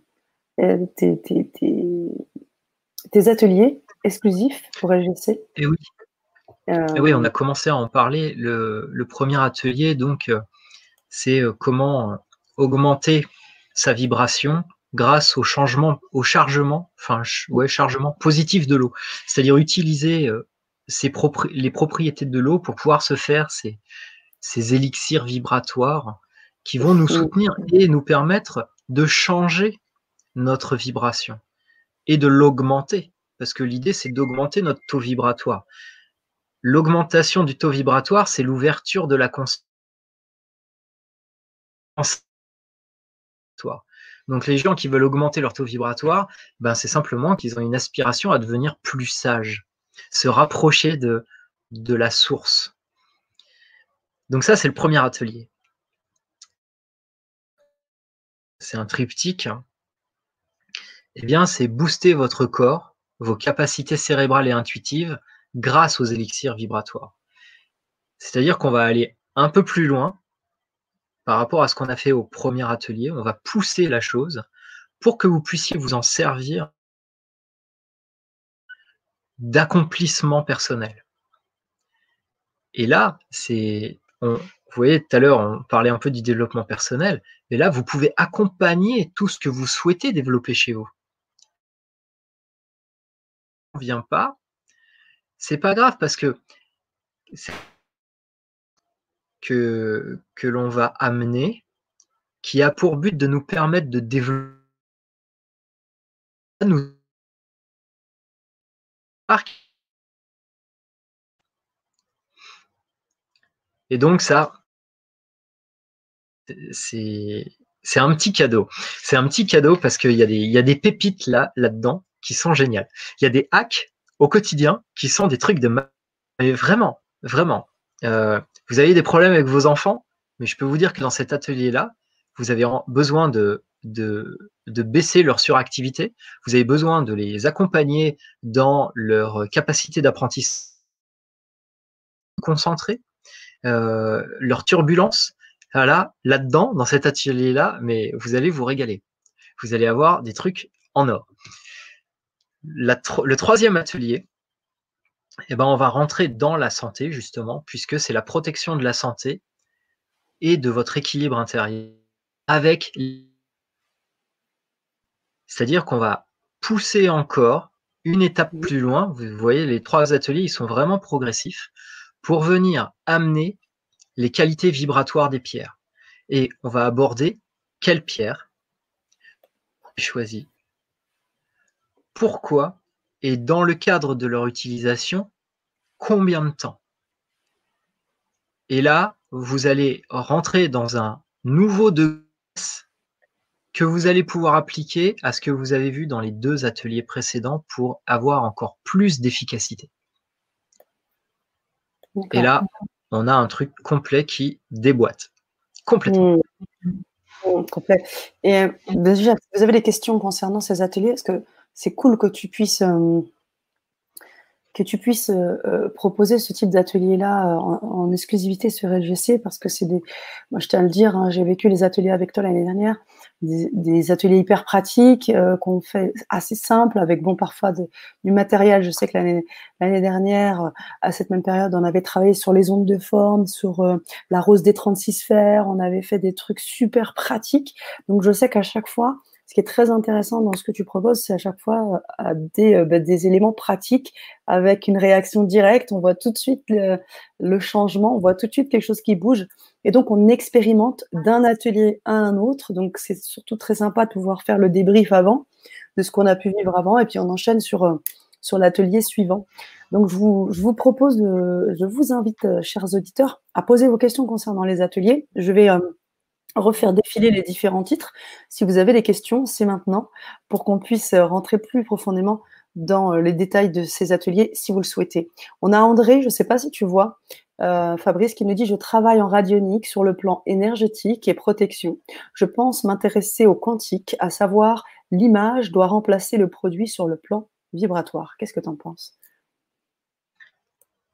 euh, tes, ateliers exclusif pour LGC. Et eh oui. Euh, eh oui, on a commencé à en parler. Le, premier atelier, donc, c'est comment augmenter sa vibration grâce au changement, au chargement, enfin, ouais, chargement positif de l'eau. C'est-à-dire utiliser les propriétés de l'eau pour pouvoir se faire ces, ces élixirs vibratoires qui vont nous soutenir et nous permettre de changer notre vibration et de l'augmenter. Parce que l'idée, c'est d'augmenter notre taux vibratoire. L'augmentation du taux vibratoire, c'est l'ouverture de la conscience. Donc les gens qui veulent augmenter leur taux vibratoire, ben c'est simplement qu'ils ont une aspiration à devenir plus sages, se rapprocher de, la source. Donc ça, c'est le premier atelier. C'est un triptyque. Eh bien, c'est booster votre corps, vos capacités cérébrales et intuitives grâce aux élixirs vibratoires. C'est-à-dire qu'on va aller un peu plus loin par rapport à ce qu'on a fait au premier atelier. On va pousser la chose pour que vous puissiez vous en servir d'accomplissement personnel. Et là, c'est vous voyez, tout à l'heure, on parlait un peu du développement personnel, mais là, vous pouvez accompagner tout ce que vous souhaitez développer chez vous. On vient pas, c'est pas grave parce que que, que l'on va amener, qui a pour but de nous permettre de développer et donc ça, c'est un petit cadeau. C'est un petit cadeau parce qu'il y, a des, pépites là, là-dedans qui sont géniales. Il y a des hacks au quotidien qui sont des trucs de... Mais vraiment, vraiment. Euh, vous avez des problèmes avec vos enfants, mais je peux vous dire que dans cet atelier-là, vous avez besoin de, de, de, baisser leur suractivité, vous avez besoin de les accompagner dans leur capacité d'apprentissage concentré, euh, leur turbulence. Là, là-dedans, dans cet atelier-là, mais vous allez vous régaler. Vous allez avoir des trucs en or. le troisième atelier, eh ben, on va rentrer dans la santé, justement, puisque c'est la protection de la santé et de votre équilibre intérieur avec. C'est-à-dire qu'on va pousser encore une étape plus loin. Vous voyez, les trois ateliers, ils sont vraiment progressifs pour venir amener les qualités vibratoires des pierres. Et on va aborder quelle pierre choisi, pourquoi et dans le cadre de leur utilisation, combien de temps? Et là, vous allez rentrer dans un nouveau degré que vous allez pouvoir appliquer à ce que vous avez vu dans les deux ateliers précédents pour avoir encore plus d'efficacité. Et là, on a un truc complet qui déboîte. Complètement. Mmh. Mmh, complet. Et euh, déjà, vous avez des questions concernant ces ateliers? Est-ce que c'est cool que tu puisses euh, que tu puisses euh, euh, proposer ce type d'atelier-là euh, en, exclusivité sur LGC parce que c'est des, moi je tiens à le dire, hein, j'ai vécu les ateliers avec toi l'année dernière, des, ateliers hyper pratiques qu'on fait assez simple avec bon parfois du matériel. Je sais que l'année dernière, à cette même période, on avait travaillé sur les ondes de forme, sur la rose des 36 sphères, on avait fait des trucs super pratiques. Donc je sais qu'à chaque fois, ce qui est très intéressant dans ce que tu proposes, c'est à chaque fois euh, des, euh, bah, des, éléments pratiques avec une réaction directe. On voit tout de suite le, changement, on voit tout de suite quelque chose qui bouge. Et donc, on expérimente d'un atelier à un autre. Donc, c'est surtout très sympa de pouvoir faire le débrief avant de ce qu'on a pu vivre avant. Et puis, on enchaîne sur, euh, sur l'atelier suivant. Donc, je vous, je vous propose, de, je vous invite, chers auditeurs, à poser vos questions concernant les ateliers. Je vais refaire défiler les différents titres. Si vous avez des questions, c'est maintenant pour qu'on puisse rentrer plus profondément dans les détails de ces ateliers si vous le souhaitez. On a André, je ne sais pas si tu vois, euh, Fabrice, qui nous dit Je travaille en radionique sur le plan énergétique et protection. Je pense m'intéresser au quantique, à savoir l'image doit remplacer le produit sur le plan vibratoire. Qu'est-ce que tu en penses?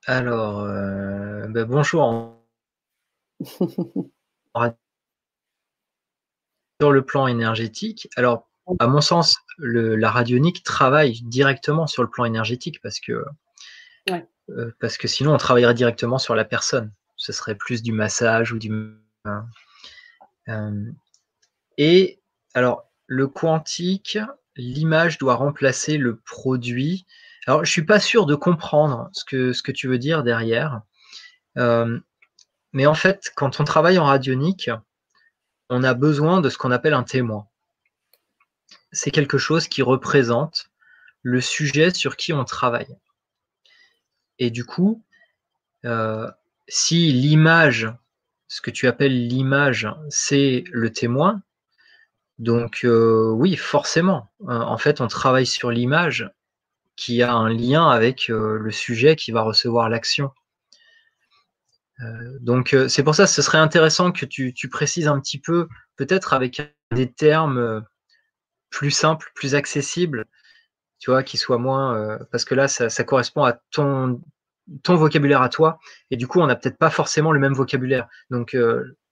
Alors, euh, ben bonjour. sur le plan énergétique, alors à mon sens, la radionique travaille directement sur le plan énergétique parce que, euh, parce que sinon on travaillerait directement sur la personne. Ce serait plus du massage ou du. Euh, et alors, le quantique, l'image doit remplacer le produit. Alors, je suis pas sûr de comprendre ce que, ce que tu veux dire derrière. Euh, mais en fait, quand on travaille en radionique, on a besoin de ce qu'on appelle un témoin. C'est quelque chose qui représente le sujet sur qui on travaille. Et du coup, euh, si l'image, ce que tu appelles l'image, c'est le témoin, donc euh, oui, forcément, euh, en fait, on travaille sur l'image qui a un lien avec le sujet qui va recevoir l'action. Euh, donc euh, c'est pour ça, ce serait intéressant que tu, précises un petit peu, peut-être avec des termes euh, plus simples, plus accessibles, tu vois, qui soient moins, parce que là, ça, correspond à ton, ton vocabulaire à toi, et du coup, on n'a peut-être pas forcément le même vocabulaire. Donc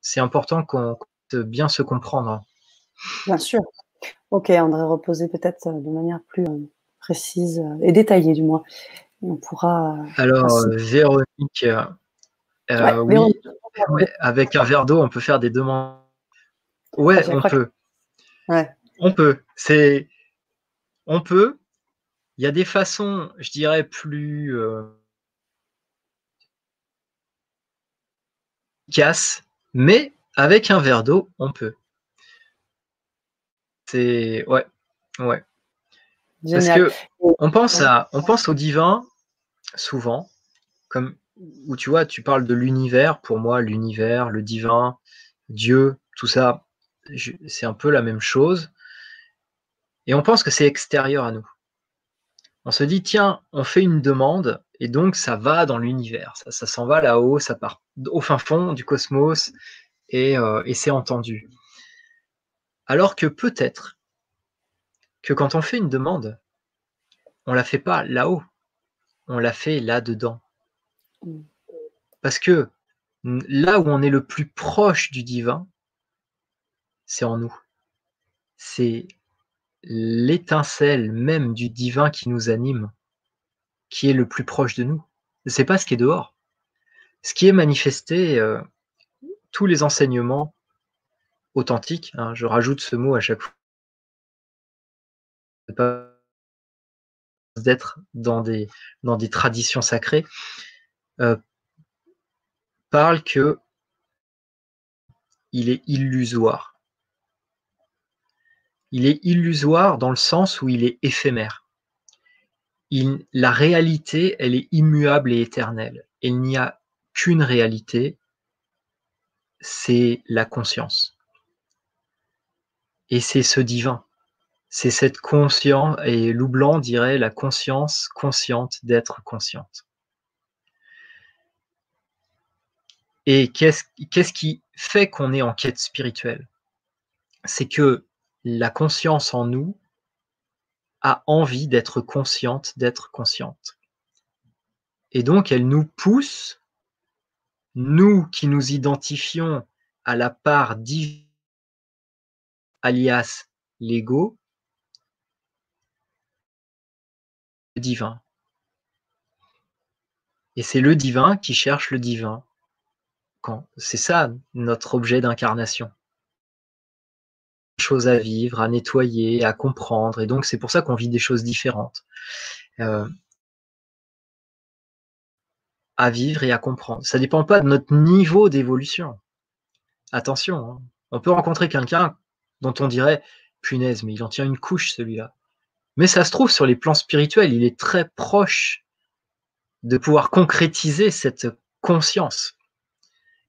c'est important qu'on bien se comprendre. Bien sûr. Ok, devrait reposer peut-être de manière plus précise et détaillée du moins. On pourra. Alors, Véronique, euh, oui, avec un verre d'eau, on peut faire des demandes. Ouais, on peut. On peut. C'est, on peut. Il y a des façons, je dirais, plus euh... mais avec un verre d'eau, on peut. C'est ouais, ouais. Parce que on pense à, on pense au divin souvent comme où tu vois, tu parles de l'univers. Pour moi, l'univers, le divin, Dieu, tout ça, c'est un peu la même chose. Et on pense que c'est extérieur à nous. On se dit, tiens, on fait une demande, et donc ça va dans l'univers. Ça, s'en va là-haut, ça part au fin fond du cosmos, et, euh, et c'est entendu. Alors que peut-être que quand on fait une demande, on la fait pas là-haut, on la fait là-dedans. Parce que là où on est le plus proche du divin, c'est en nous. C'est l'étincelle même du divin qui nous anime, qui est le plus proche de nous. C'est pas ce qui est dehors. Ce qui est manifesté, euh, tous les enseignements authentiques, hein, je rajoute ce mot à chaque fois, d'être dans des, dans des traditions sacrées, parle que il est illusoire. Il est illusoire dans le sens où il est éphémère. La réalité, elle est immuable et éternelle. Il n'y a qu'une réalité, c'est la conscience. Et c'est ce divin. C'est cette conscience, et Loublanc dirait la conscience consciente d'être consciente. Et qu'est-ce qui fait qu'on est en quête spirituelle? C'est que la conscience en nous a envie d'être consciente, d'être consciente. Et donc, elle nous pousse, nous qui nous identifions à la part divine, alias l'ego, le divin. Et c'est le divin qui cherche le divin. C'est ça notre objet d'incarnation. Chose à vivre, à nettoyer, à comprendre, et donc c'est pour ça qu'on vit des choses différentes. Euh, à vivre et à comprendre. Ça dépend pas de notre niveau d'évolution. Attention, hein. on peut rencontrer quelqu'un dont on dirait punaise, mais il en tient une couche celui-là. Mais ça se trouve sur les plans spirituels, il est très proche de pouvoir concrétiser cette conscience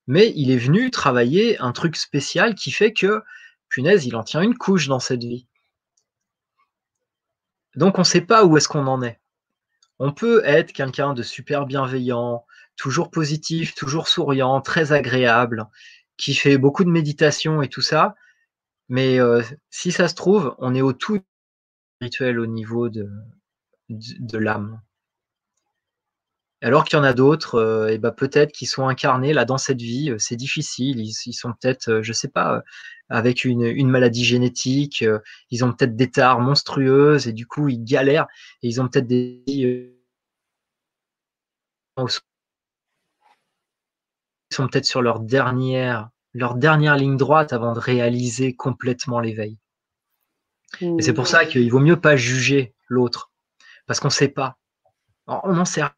mais il est venu travailler un truc spécial qui fait que, punaise, il en tient une couche dans cette vie. Donc on ne sait pas où est-ce qu'on en est. On peut être quelqu'un de super bienveillant, toujours positif, toujours souriant, très agréable, qui fait beaucoup de méditation et tout ça, mais euh, si ça se trouve, on est au tout rituel au niveau de, de l'âme. Alors qu'il y en a d'autres, euh, et ben peut-être qui sont incarnés là dans cette vie, euh, c'est difficile, ils, sont peut-être, euh, je sais pas, avec une, maladie génétique, ils ont peut-être des tares monstrueuses et du coup ils galèrent et ils ont peut-être des ils sont peut-être sur leur dernière leur dernière ligne droite avant de réaliser complètement l'éveil. Et c'est pour ça mmh. qu'il vaut mieux pas juger l'autre parce qu'on ne sait pas. on n'en sait rien.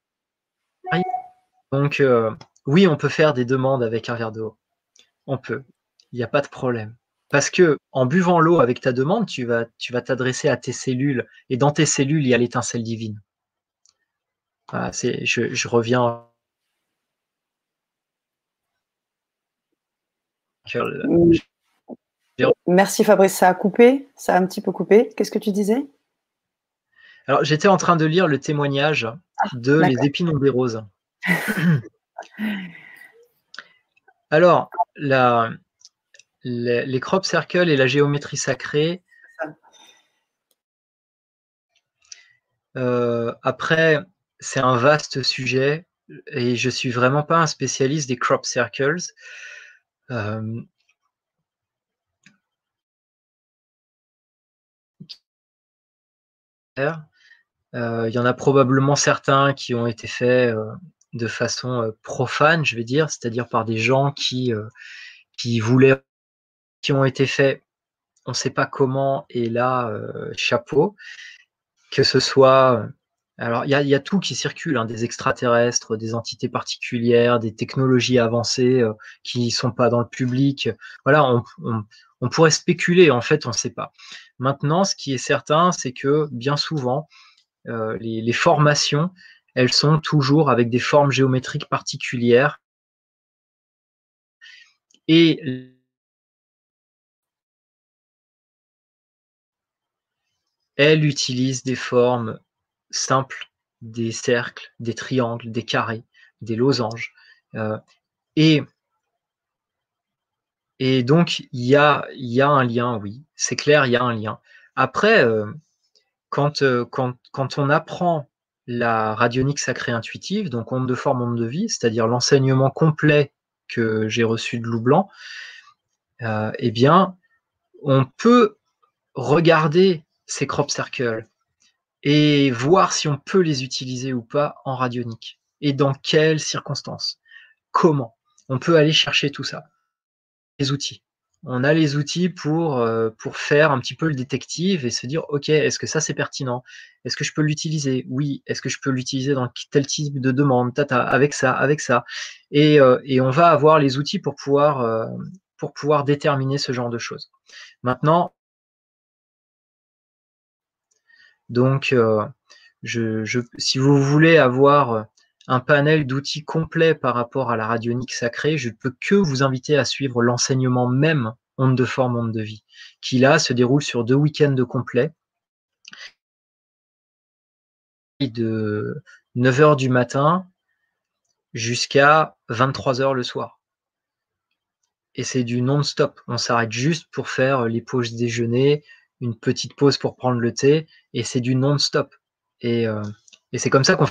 Donc oui, on peut faire des demandes avec un verre d'eau. On peut. Il n'y a pas de problème. Parce que en buvant l'eau avec ta demande, tu vas tu vas t'adresser à tes cellules et dans tes cellules, il y a l'étincelle divine. c'est je, je reviens Merci Fabrice, ça a coupé, ça a un petit peu coupé? Qu'est-ce que tu disais? Alors j'étais en train de lire le témoignage ah, de Les épines des roses. Alors, les crop circles et la géométrie sacrée. Euh, après, c'est un vaste sujet et je suis vraiment pas un spécialiste des crop circles. Euh, euh, il y en a probablement certains qui ont été faits de façon profane, je vais dire, c'est-à-dire par des gens qui, qui voulaient, qui ont été faits, on ne sait pas comment, et là, chapeau, que ce soit alors, il y a, tout qui circule, hein, des extraterrestres, des entités particulières, des technologies avancées qui qui sont pas dans le public. Voilà, on, pourrait spéculer, en fait, on ne sait pas. Maintenant, ce qui est certain, c'est que bien souvent, les, formations elles sont toujours avec des formes géométriques particulières. Et elle utilise des formes simples, des cercles, des triangles, des carrés, des losanges. Euh, et, et donc, il y a, y a un lien, oui, c'est clair, il y a un lien. Après, euh, quand, euh, quand, quand on apprend la radionique sacrée intuitive, donc onde de forme, onde de vie, c'est-à-dire l'enseignement complet que j'ai reçu de Loup Blanc, euh, eh bien, on peut regarder ces crop circles et voir si on peut les utiliser ou pas en radionique et dans quelles circonstances, comment? On peut aller chercher tout ça, les outils on a les outils pour, euh, pour faire un petit peu le détective et se dire, OK, est-ce que ça c'est pertinent? Est-ce que je peux l'utiliser? Oui. Est-ce que je peux l'utiliser dans tel type de demande? Tata, avec ça, avec ça. Et, euh, et on va avoir les outils pour pouvoir, euh, pour pouvoir déterminer ce genre de choses. Maintenant, donc, je, je, si vous voulez avoir un panel d'outils complet par rapport à la radionique sacrée, je ne peux que vous inviter à suivre l'enseignement même onde de forme, onde de vie, qui là se déroule sur deux week-ends complets de 9h du matin jusqu'à 23h le soir. Et c'est du non-stop. On s'arrête juste pour faire les pauses déjeuner, une petite pause pour prendre le thé, et c'est du non-stop. Et, euh, et c'est comme ça qu'on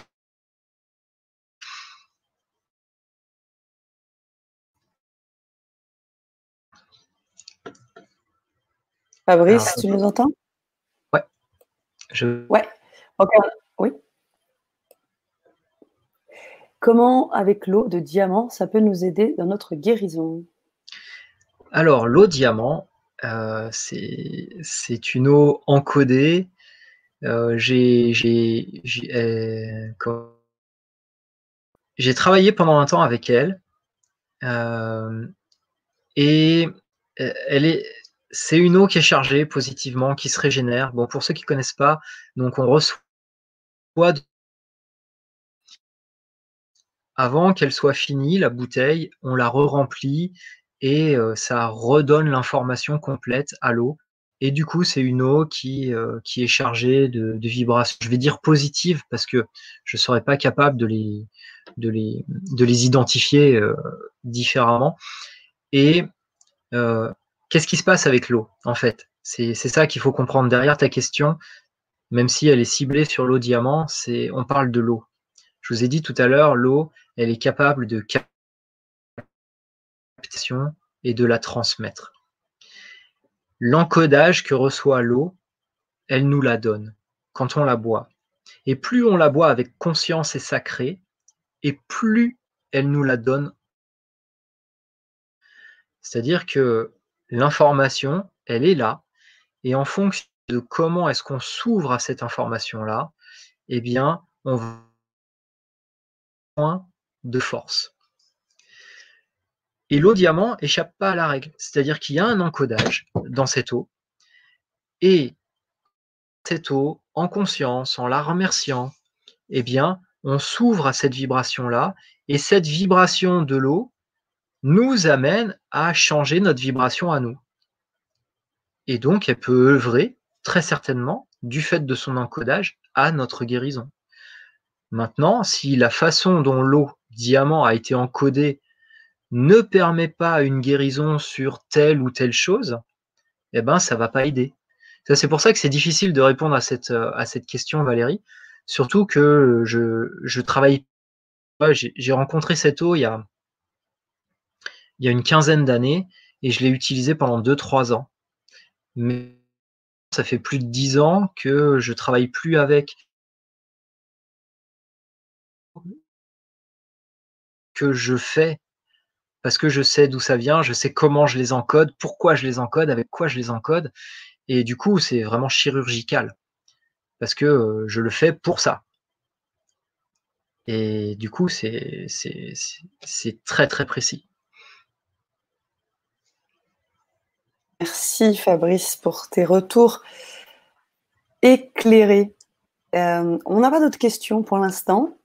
Fabrice, tu nous entends? Ouais. Je... Ouais. Oui. Comment, avec l'eau de diamant, ça peut nous aider dans notre guérison? Alors, l'eau diamant, euh, c'est une eau encodée. Euh, j'ai euh, travaillé pendant un temps avec elle. et elle est, c'est une eau qui est chargée positivement, qui se régénère. Bon, pour ceux qui ne connaissent pas, donc on reçoit avant qu'elle soit finie, la bouteille, on la re-remplit et euh, ça redonne l'information complète à l'eau. Et du coup, c'est une eau qui, euh, est chargée de, vibrations, je vais dire positives, parce que je ne serais pas capable de les, de les, de les identifier euh, différemment. Et Qu'est-ce qui se passe avec l'eau, en fait? C'est ça qu'il faut comprendre derrière ta question, même si elle est ciblée sur l'eau diamant, c'est on parle de l'eau. Je vous ai dit tout à l'heure, l'eau, elle est capable de captation et de la transmettre. l'encodage que reçoit l'eau, elle nous la donne quand on la boit. Et plus on la boit avec conscience et sacré, et plus elle nous la donne. C'est-à-dire que l'information, elle est là, et en fonction de comment est-ce qu'on s'ouvre à cette information-là, eh bien, on va moins de force. Et l'eau diamant échappe pas à la règle. C'est-à-dire qu'il y a un encodage dans cette eau. Et cette eau, en conscience, en la remerciant, eh bien, on s'ouvre à cette vibration-là. Et cette vibration de l'eau nous amène à changer notre vibration à nous. Et donc, elle peut œuvrer, très certainement, du fait de son encodage, à notre guérison. Maintenant, si la façon dont l'eau diamant a été encodée ne permet pas une guérison sur telle ou telle chose, eh ben ça va pas aider. C'est pour ça que c'est difficile de répondre à cette, à cette question, Valérie. Surtout que je, je travaille. J'ai rencontré cette eau il y a, il y a une quinzaine d'années et je l'ai utilisée pendant 2-3 ans. Mais ça fait plus de 10 ans que je travaille plus avec que je fais parce que je sais d'où ça vient, je sais comment je les encode, pourquoi je les encode, avec quoi je les encode. Et du coup, c'est vraiment chirurgical. Parce que euh, je le fais pour ça. Et du coup, c'est très très précis. Merci Fabrice pour tes retours éclairés. Euh, on n'a pas d'autres questions pour l'instant.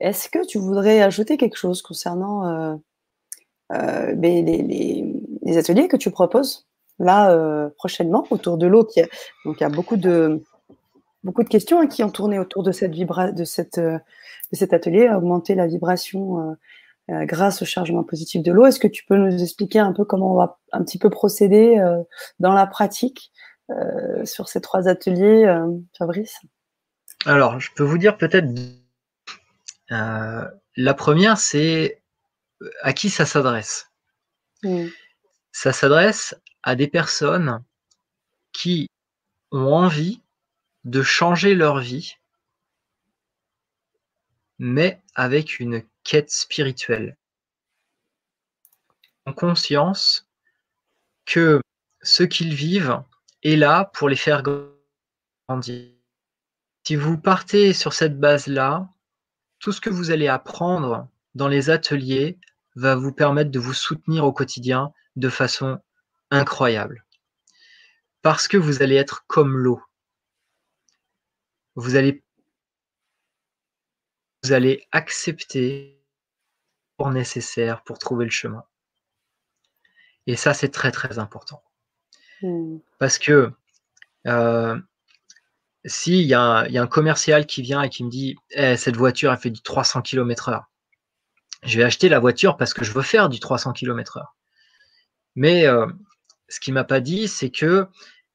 Est-ce que tu voudrais ajouter quelque chose concernant euh, euh, les, ateliers que tu proposes là prochainement autour de l'eau. Il y a beaucoup de, questions hein, qui ont tourné autour de, de cet atelier, augmenter la vibration grâce au chargement positif de l'eau. Est-ce que tu peux nous expliquer un peu comment on va un petit peu procéder dans la pratique sur ces trois ateliers, Fabrice? Alors, je peux vous dire peut-être la première, c'est à qui ça s'adresse? Mmh. Ça s'adresse à des personnes qui ont envie de changer leur vie, mais avec une quête spirituelle. En conscience que ce qu'ils vivent est là pour les faire grandir. Si vous partez sur cette base-là, tout ce que vous allez apprendre dans les ateliers va vous permettre de vous soutenir au quotidien de façon incroyable. Parce que vous allez être comme l'eau. Vous allez, vous allez accepter pour nécessaire pour trouver le chemin. Et ça, c'est très très important. Hmm. Parce que euh, s'il y, y, a un commercial qui vient et qui me dit eh, cette voiture a fait du 300 km/h, je vais acheter la voiture parce que je veux faire du 300 km/h. Mais euh, ce qu'il m'a pas dit, c'est que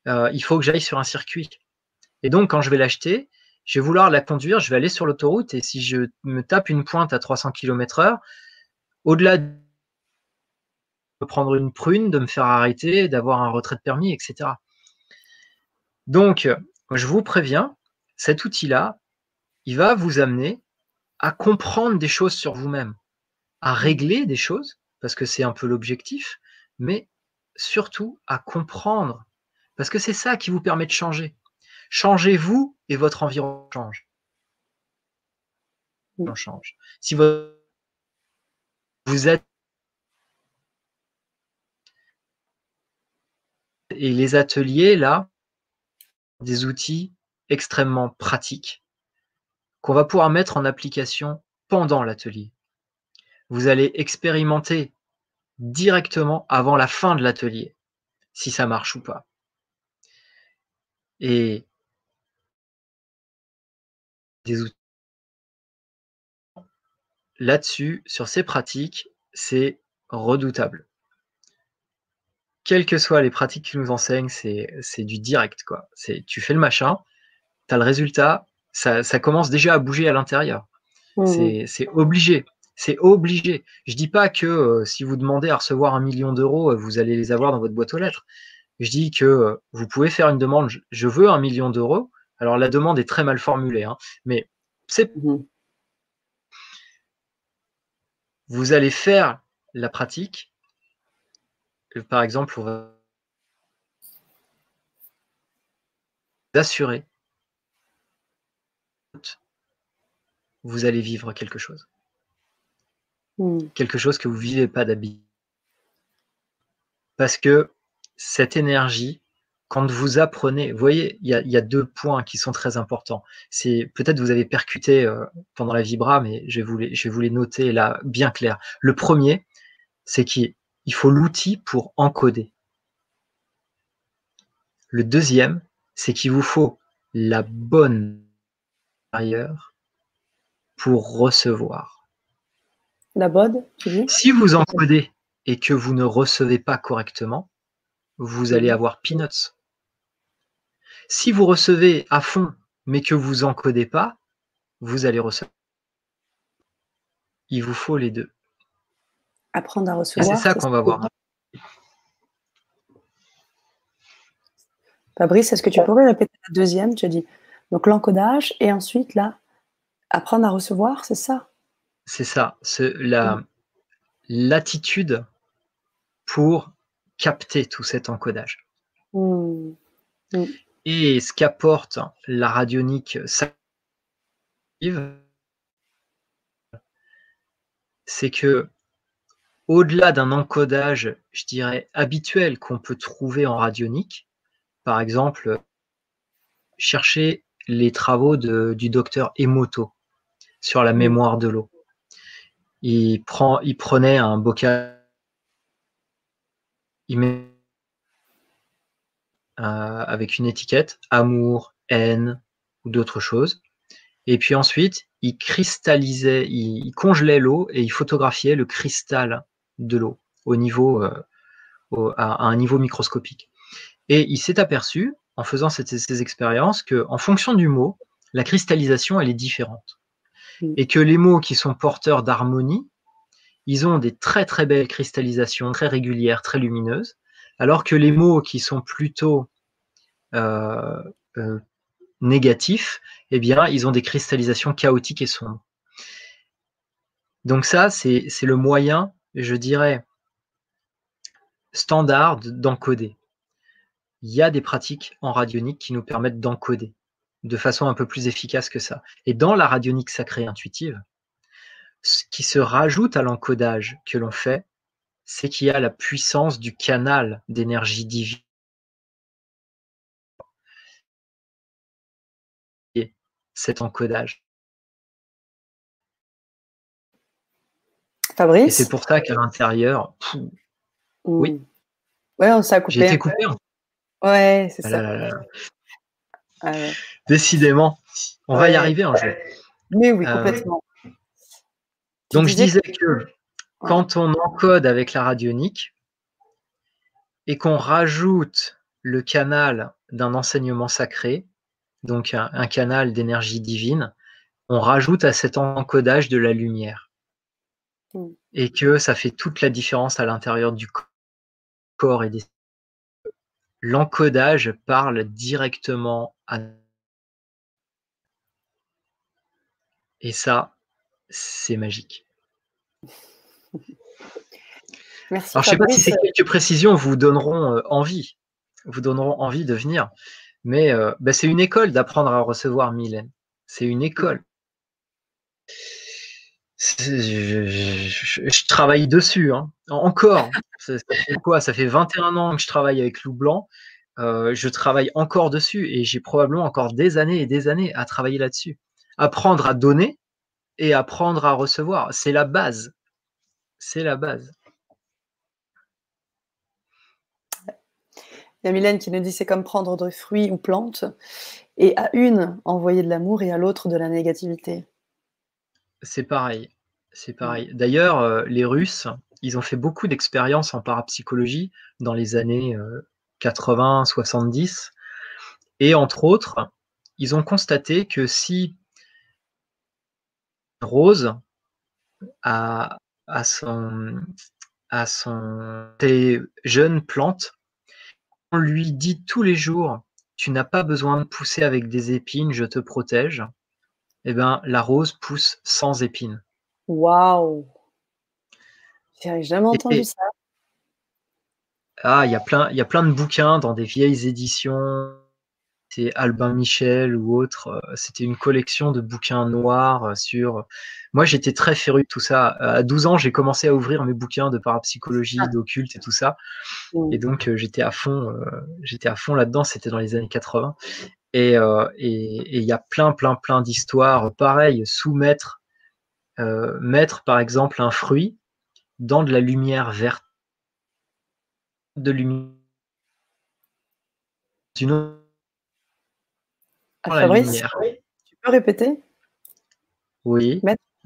euh, il faut que j'aille sur un circuit. Et donc, quand je vais l'acheter, je vais vouloir la conduire, je vais aller sur l'autoroute, et si je me tape une pointe à 300 km/h, au-delà de prendre une prune, de me faire arrêter, d'avoir un retrait de permis, etc. Donc, je vous préviens, cet outil-là, il va vous amener à comprendre des choses sur vous-même à régler des choses, parce que c'est un peu l'objectif, mais surtout à comprendre, parce que c'est ça qui vous permet de changer. Changez-vous et votre environnement change. On change. Si vous êtes et les ateliers là, des outils extrêmement pratiques qu'on va pouvoir mettre en application pendant l'atelier vous allez expérimenter directement avant la fin de l'atelier, si ça marche ou pas. Et des outils. Là-dessus, sur ces pratiques, c'est redoutable. Quelles que soient les pratiques qu'ils nous enseignent, c'est du direct. Quoi. Tu fais le machin, tu as le résultat, ça, commence déjà à bouger à l'intérieur. Mmh c'est obligé. C'est obligé. Je dis pas que euh, si vous demandez à recevoir un million d'euros, euh, vous allez les avoir dans votre boîte aux lettres. je dis que vous pouvez faire une demande, je veux un million d'euros. Alors la demande est très mal formulée, hein, mais c'est mmh vous allez faire la pratique. Par exemple, on va assurer vous allez vivre quelque chose. Mmh. Quelque chose que vous ne vivez pas d'habitude. Parce que cette énergie, quand vous apprenez, vous voyez, il y, a deux points qui sont très importants. C'est peut-être vous avez percuté euh, pendant la vibra, mais je vais, vous les, je vais vous les noter là bien clair. Le premier, c'est qu'il faut l'outil pour encoder. Le deuxième, c'est qu'il vous faut la bonne ailleurs pour recevoir. La bonne, tu dis? Si vous encodez et que vous ne recevez pas correctement, vous allez avoir peanuts. Si vous recevez à fond, mais que vous encodez pas, vous allez recevoir. Il vous faut les deux. Apprendre à recevoir. c'est ça qu'on va voir. Fabrice, est-ce que tu pourrais répéter la deuxième? Tu as dit donc l'encodage et ensuite là, apprendre à recevoir, c'est ça? C'est ça. La, l'attitude pour capter tout cet encodage. Mmh. Mmh. Et ce qu'apporte la radionique c'est que au-delà d'un encodage, je dirais, habituel qu'on peut trouver en radionique, par exemple, chercher les travaux du docteur Emoto sur la mémoire de l'eau. Il, prend, il prenait un bocal, il met euh, avec une étiquette, amour, haine ou d'autres choses. Et puis ensuite, il cristallisait, il, congelait l'eau et il photographiait le cristal de l'eau au niveau, euh, à, un niveau microscopique. Et il s'est aperçu, en faisant ces expériences, que en fonction du mot, la cristallisation elle est différente, mm. et que les mots qui sont porteurs d'harmonie, ils ont des très très belles cristallisations, très régulières, très lumineuses, alors que les mots qui sont plutôt euh, euh, négatifs, eh bien, ils ont des cristallisations chaotiques et sombres. Donc ça, c'est le moyen, je dirais, standard d'encoder. Il y a des pratiques en radionique qui nous permettent d'encoder de façon un peu plus efficace que ça. Et dans la radionique sacrée intuitive, ce qui se rajoute à l'encodage que l'on fait, c'est qu'il y a la puissance du canal d'énergie divine. Cet encodage. Fabrice? Et c'est pour ça qu'à l'intérieur, oui. Ouais, on s'est coupé. J'ai été coupé. Hein. Ouais, c'est ça. Ah Décidément, on va y arriver un jour. Mais oui, euh, complètement. Donc je disais que quand on encode avec la radionique et qu'on rajoute le canal d'un enseignement sacré, donc un, canal d'énergie divine, on rajoute à cet encodage de la lumière. Mm. Et que ça fait toute la différence à l'intérieur du corps et des... L'encodage parle directement à... Et ça, c'est magique. Merci. Alors, je ne sais pas si ces quelques précisions vous donneront euh, envie, vous donneront envie de venir, mais euh, bah, c'est une école d'apprendre à recevoir Mylène. C'est une école. Je, travaille dessus, hein. encore. Ça, fait quoi? Ça fait 21 ans que je travaille avec Lou Blanc. Euh, je travaille encore dessus et j'ai probablement encore des années et des années à travailler là-dessus. Apprendre à donner et apprendre à recevoir, c'est la base. C'est la base. Il y a Mylène qui nous dit c'est comme prendre des fruits ou plantes et à une envoyer de l'amour et à l'autre de la négativité. C'est pareil. C'est pareil. D'ailleurs, euh, les Russes, ils ont fait beaucoup d'expériences en parapsychologie dans les années 80, euh, 70. Et entre autres, ils ont constaté que si Rose a, à son, à son jeune plante, on lui dit tous les jours, tu n'as pas besoin de pousser avec des épines, je te protège, eh ben, la rose pousse sans épines. Waouh J'ai jamais entendu ça. Ah, il y a plein, il y a plein de bouquins dans des vieilles éditions. C'est Albin Michel ou autre. Euh, c'était une collection de bouquins noirs euh, sur. Moi, j'étais très féru de tout ça. À 12 ans, j'ai commencé à ouvrir mes bouquins de parapsychologie, ah. d'occulte et tout ça. Et donc, euh, j'étais à fond, j'étais à fond là-dedans. C'était dans les années 80. Et il y a plein, plein, plein d'histoires. Pareil, soumettre, mettre par exemple un fruit dans de la lumière verte de lumière. Une ah, tu peux répéter? Oui.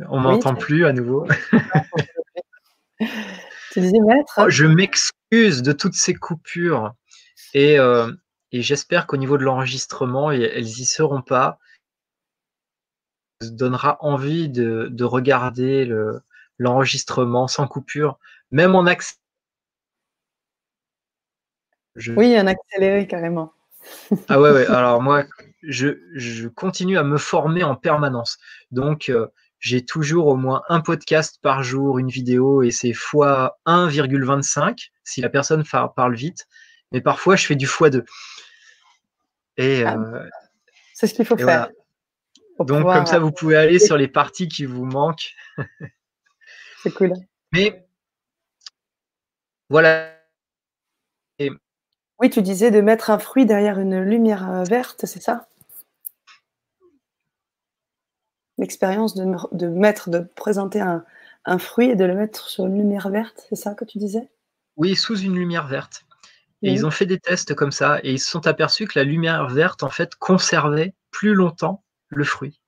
On m'entend plus à nouveau. tu disais maître? Oh, Je m'excuse de toutes ces coupures et, euh, et j'espère qu'au niveau de l'enregistrement, elles y seront pas. Ça donnera envie de, de regarder l'enregistrement sans coupure, même en accès oui, un accéléré carrément. ah ouais, ouais. Alors moi, je, continue à me former en permanence. Donc, euh, j'ai toujours au moins un podcast par jour, une vidéo, et c'est fois 1,25 si la personne parle vite. Mais parfois, je fais du x2. Et ah, euh, c'est ce qu'il faut faire. Donc, comme ça, vous pouvez aller sur les parties qui vous manquent. c'est cool. Mais voilà. Oui, tu disais de mettre un fruit derrière une lumière euh, verte, c'est ça? L'expérience de, mettre, de présenter un, fruit et de le mettre sur une lumière verte, c'est ça que tu disais? Oui, sous une lumière verte. Et ils ont fait des tests comme ça et ils se sont aperçus que la lumière verte, en fait, conservait plus longtemps le fruit.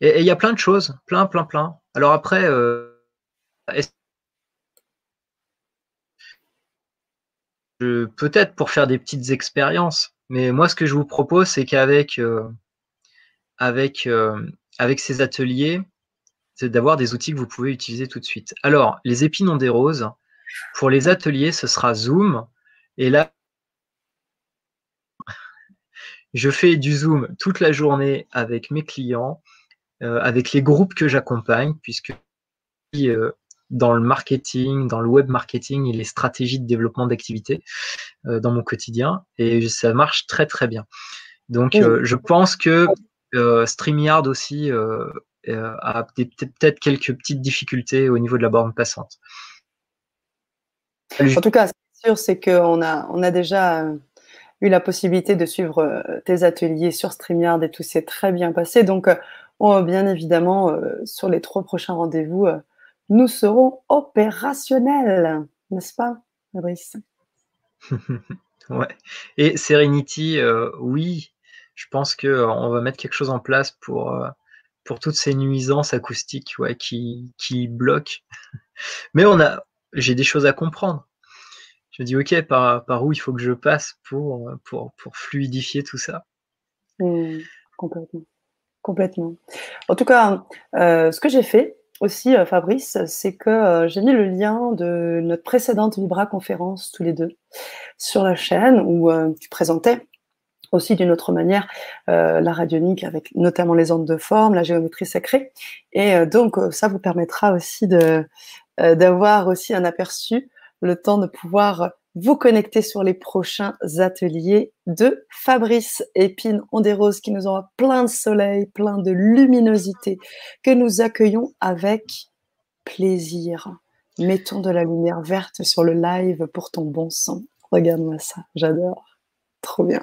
Et il y a plein de choses, plein, plein, plein. Alors après, euh, peut-être pour faire des petites expériences, mais moi ce que je vous propose, c'est qu'avec euh, avec, euh, avec ces ateliers, c'est d'avoir des outils que vous pouvez utiliser tout de suite. Alors, les épines ont des roses. Pour les ateliers, ce sera Zoom. Et là, je fais du Zoom toute la journée avec mes clients, euh, avec les groupes que j'accompagne, puisque dans le marketing, dans le web marketing et les stratégies de développement d'activité euh, dans mon quotidien. Et ça marche très très bien. Donc euh, je pense que euh, StreamYard aussi a peut-être quelques petites difficultés au niveau de la borne passante. En tout cas, ce qui est sûr, c'est qu'on a, on a déjà eu la possibilité de suivre tes ateliers sur StreamYard et tout s'est très bien passé. Donc, on, bien évidemment, sur les trois prochains rendez-vous, nous serons opérationnels, n'est-ce pas, Fabrice? Ouais. Et Serenity, euh, oui, je pense qu'on euh, va mettre quelque chose en place pour, euh, pour toutes ces nuisances acoustiques ouais, qui, qui bloquent. Mais on a, j'ai des choses à comprendre. Je me dis, OK, par, par où il faut que je passe pour, pour, pour fluidifier tout ça? Complètement. Complètement. En tout cas, ce que j'ai fait, aussi, euh, Fabrice, c'est que euh, j'ai mis le lien de notre précédente Vibra conférence tous les deux sur la chaîne où euh, tu présentais aussi d'une autre manière la radionique avec notamment les ondes de forme, la géométrie sacrée. Et donc, ça vous permettra aussi de d'avoir aussi un aperçu, le temps de pouvoir vous connecter sur les prochains ateliers de Fabrice Épine On des roses qui nous aura plein de soleil, plein de luminosité, que nous accueillons avec plaisir. Mettons de la lumière verte sur le live pour ton bon sang. Regarde-moi ça, j'adore. Trop bien.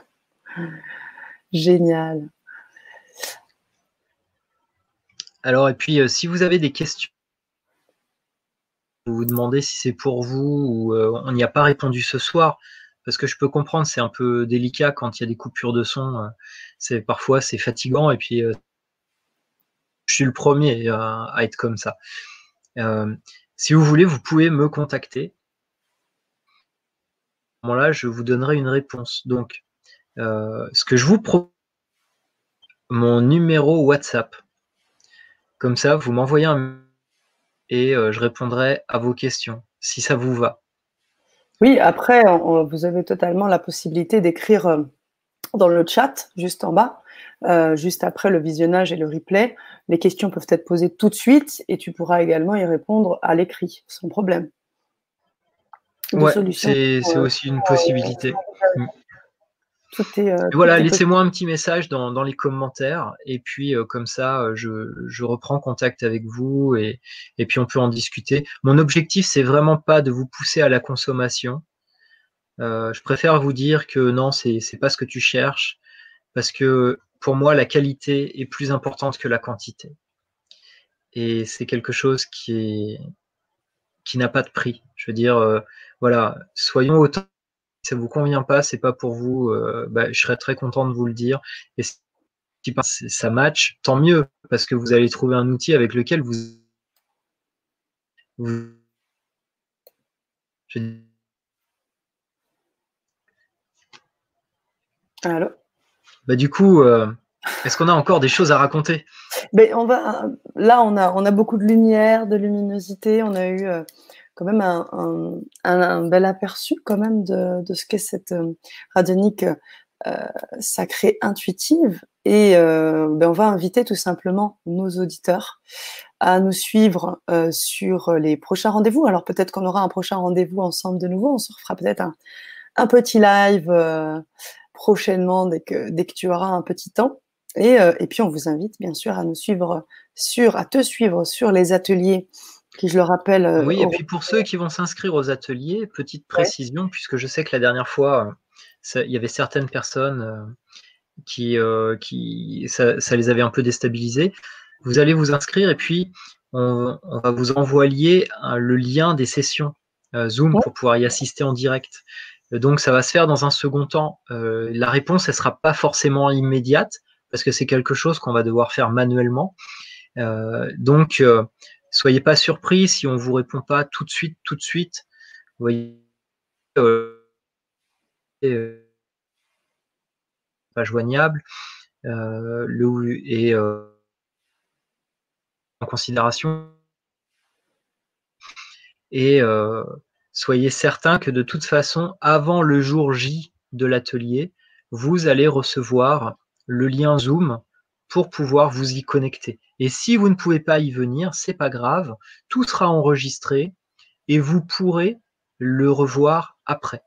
Génial. Alors, et puis, euh, si vous avez des questions, vous demandez si c'est pour vous ou euh, on n'y a pas répondu ce soir parce que je peux comprendre c'est un peu délicat quand il y a des coupures de son euh, c'est parfois c'est fatigant et puis je suis le premier à, être comme ça. Si vous voulez vous pouvez me contacter. À ce moment-là je vous donnerai une réponse. Donc ce que je vous propose mon numéro WhatsApp comme ça vous m'envoyez un et euh, je répondrai à vos questions, si ça vous va. Oui, après, vous avez totalement la possibilité d'écrire euh, dans le chat, juste en bas, euh, juste après le visionnage et le replay. Les questions peuvent être posées tout de suite et tu pourras également y répondre à l'écrit, sans problème. Ouais, c'est aussi une possibilité. Euh, voilà, laissez-moi un petit message dans, les commentaires et puis euh, comme ça, euh, je, reprends contact avec vous et, et puis on peut en discuter. Mon objectif, c'est vraiment pas de vous pousser à la consommation. je préfère vous dire que non, c'est pas ce que tu cherches parce que pour moi, la qualité est plus importante que la quantité. Et c'est quelque chose qui est qui n'a pas de prix. Je veux dire, voilà, soyons autant ça vous convient pas, c'est pas pour vous, euh, bah, je serais très content de vous le dire. Et si ça match, tant mieux, parce que vous allez trouver un outil avec lequel vous. Allô? Bah, Du coup, euh, est-ce qu'on a encore des choses à raconter? Ben, on va, Là, on a, on a beaucoup de lumière, de luminosité. On a eu euh, quand même un, bel aperçu quand même de, ce qu'est cette euh, radionique euh, sacrée intuitive. Et euh, ben on va inviter tout simplement nos auditeurs à nous suivre sur les prochains rendez-vous. Alors peut-être qu'on aura un prochain rendez-vous ensemble de nouveau. On se refera peut-être un, petit live prochainement dès que, dès que tu auras un petit temps. Et, et, puis on vous invite bien sûr à nous suivre sur, à te suivre sur les ateliers qui, je le rappelle. Euh, oui, et puis pour ceux qui vont s'inscrire aux ateliers, petite précision, puisque je sais que la dernière fois, il y avait certaines personnes euh, qui, euh, qui ça, les avait un peu déstabilisés. Vous allez vous inscrire et puis on, va vous envoyer le lien des sessions Zoom pour pouvoir y assister en direct. Donc ça va se faire dans un second temps. la réponse, elle sera pas forcément immédiate parce que c'est quelque chose qu'on va devoir faire manuellement. donc soyez pas surpris si on vous répond pas tout de suite, tout de suite. Vous voyez, euh, euh, pas joignable euh, le, et en considération. Et soyez certain que de toute façon, avant le jour J de l'atelier, vous allez recevoir le lien Zoom pour pouvoir vous y connecter. Et si vous ne pouvez pas y venir, c'est pas grave, tout sera enregistré et vous pourrez le revoir après.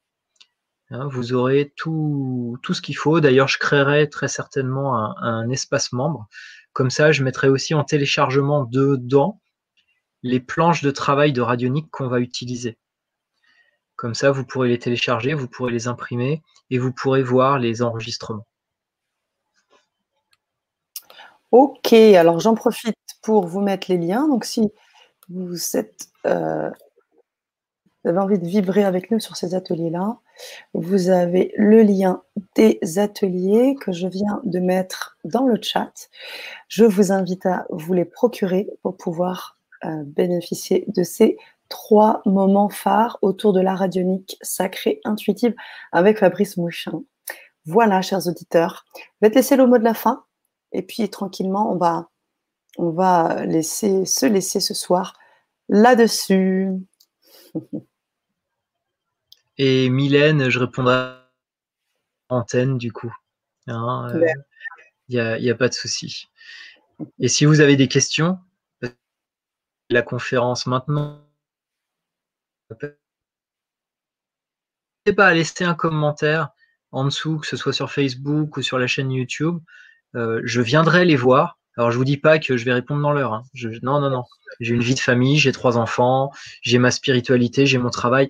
Hein, vous aurez tout, tout ce qu'il faut. D'ailleurs, je créerai très certainement un, espace membre. Comme ça, je mettrai aussi en téléchargement dedans les planches de travail de radionique qu'on va utiliser. Comme ça, vous pourrez les télécharger, vous pourrez les imprimer et vous pourrez voir les enregistrements. Ok, alors j'en profite pour vous mettre les liens. Donc si vous êtes, euh, avez envie de vibrer avec nous sur ces ateliers-là, vous avez le lien des ateliers que je viens de mettre dans le chat. Je vous invite à vous les procurer pour pouvoir euh, bénéficier de ces trois moments phares autour de la radionique sacrée intuitive avec Fabrice Mouchin. Voilà, chers auditeurs. Je vais te laisser le mot de la fin et puis tranquillement, on va, on va laisser, se laisser ce soir là-dessus. Et Mylène, je répondrai à antenne du coup. Il hein, n'y euh, a, a, pas de souci. Et si vous avez des questions, la conférence maintenant. N'hésitez pas à laisser un commentaire en dessous, que ce soit sur Facebook ou sur la chaîne YouTube. Euh, je viendrai les voir. Alors, je vous dis pas que je vais répondre dans l'heure. Hein. Non, non, non. J'ai une vie de famille, j'ai trois enfants, j'ai ma spiritualité, j'ai mon travail.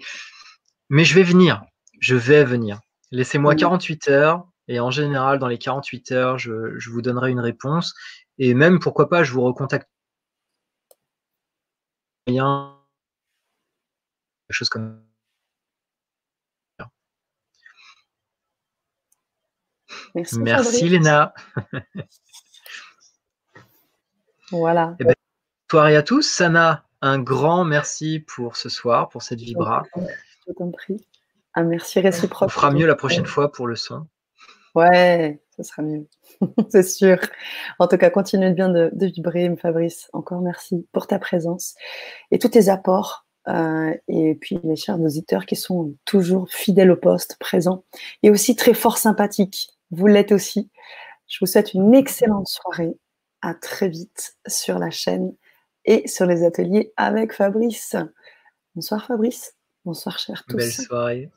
Mais je vais venir. Je vais venir. Laissez-moi 48 heures. Et en général, dans les 48 heures, je, je vous donnerai une réponse. Et même, pourquoi pas, je vous recontacte. Rien. Quelque chose comme Merci, Merci Léna. voilà. Eh ben, soirée à tous. Sana, un grand merci pour ce soir, pour cette vibra. Je t'en prie. Un merci réciproque. On fera mieux la prochaine fois pour le son. Ouais, ce sera mieux. C'est sûr. En tout cas, continue bien de, vibrer, Fabrice. Encore merci pour ta présence et tous tes apports euh, et puis les chers auditeurs qui sont toujours fidèles au poste, présents, et aussi très fort sympathiques. Vous l'êtes aussi. Je vous souhaite une excellente soirée. À très vite sur la chaîne et sur les ateliers avec Fabrice. Bonsoir Fabrice. Bonsoir chers tous. Belle soirée.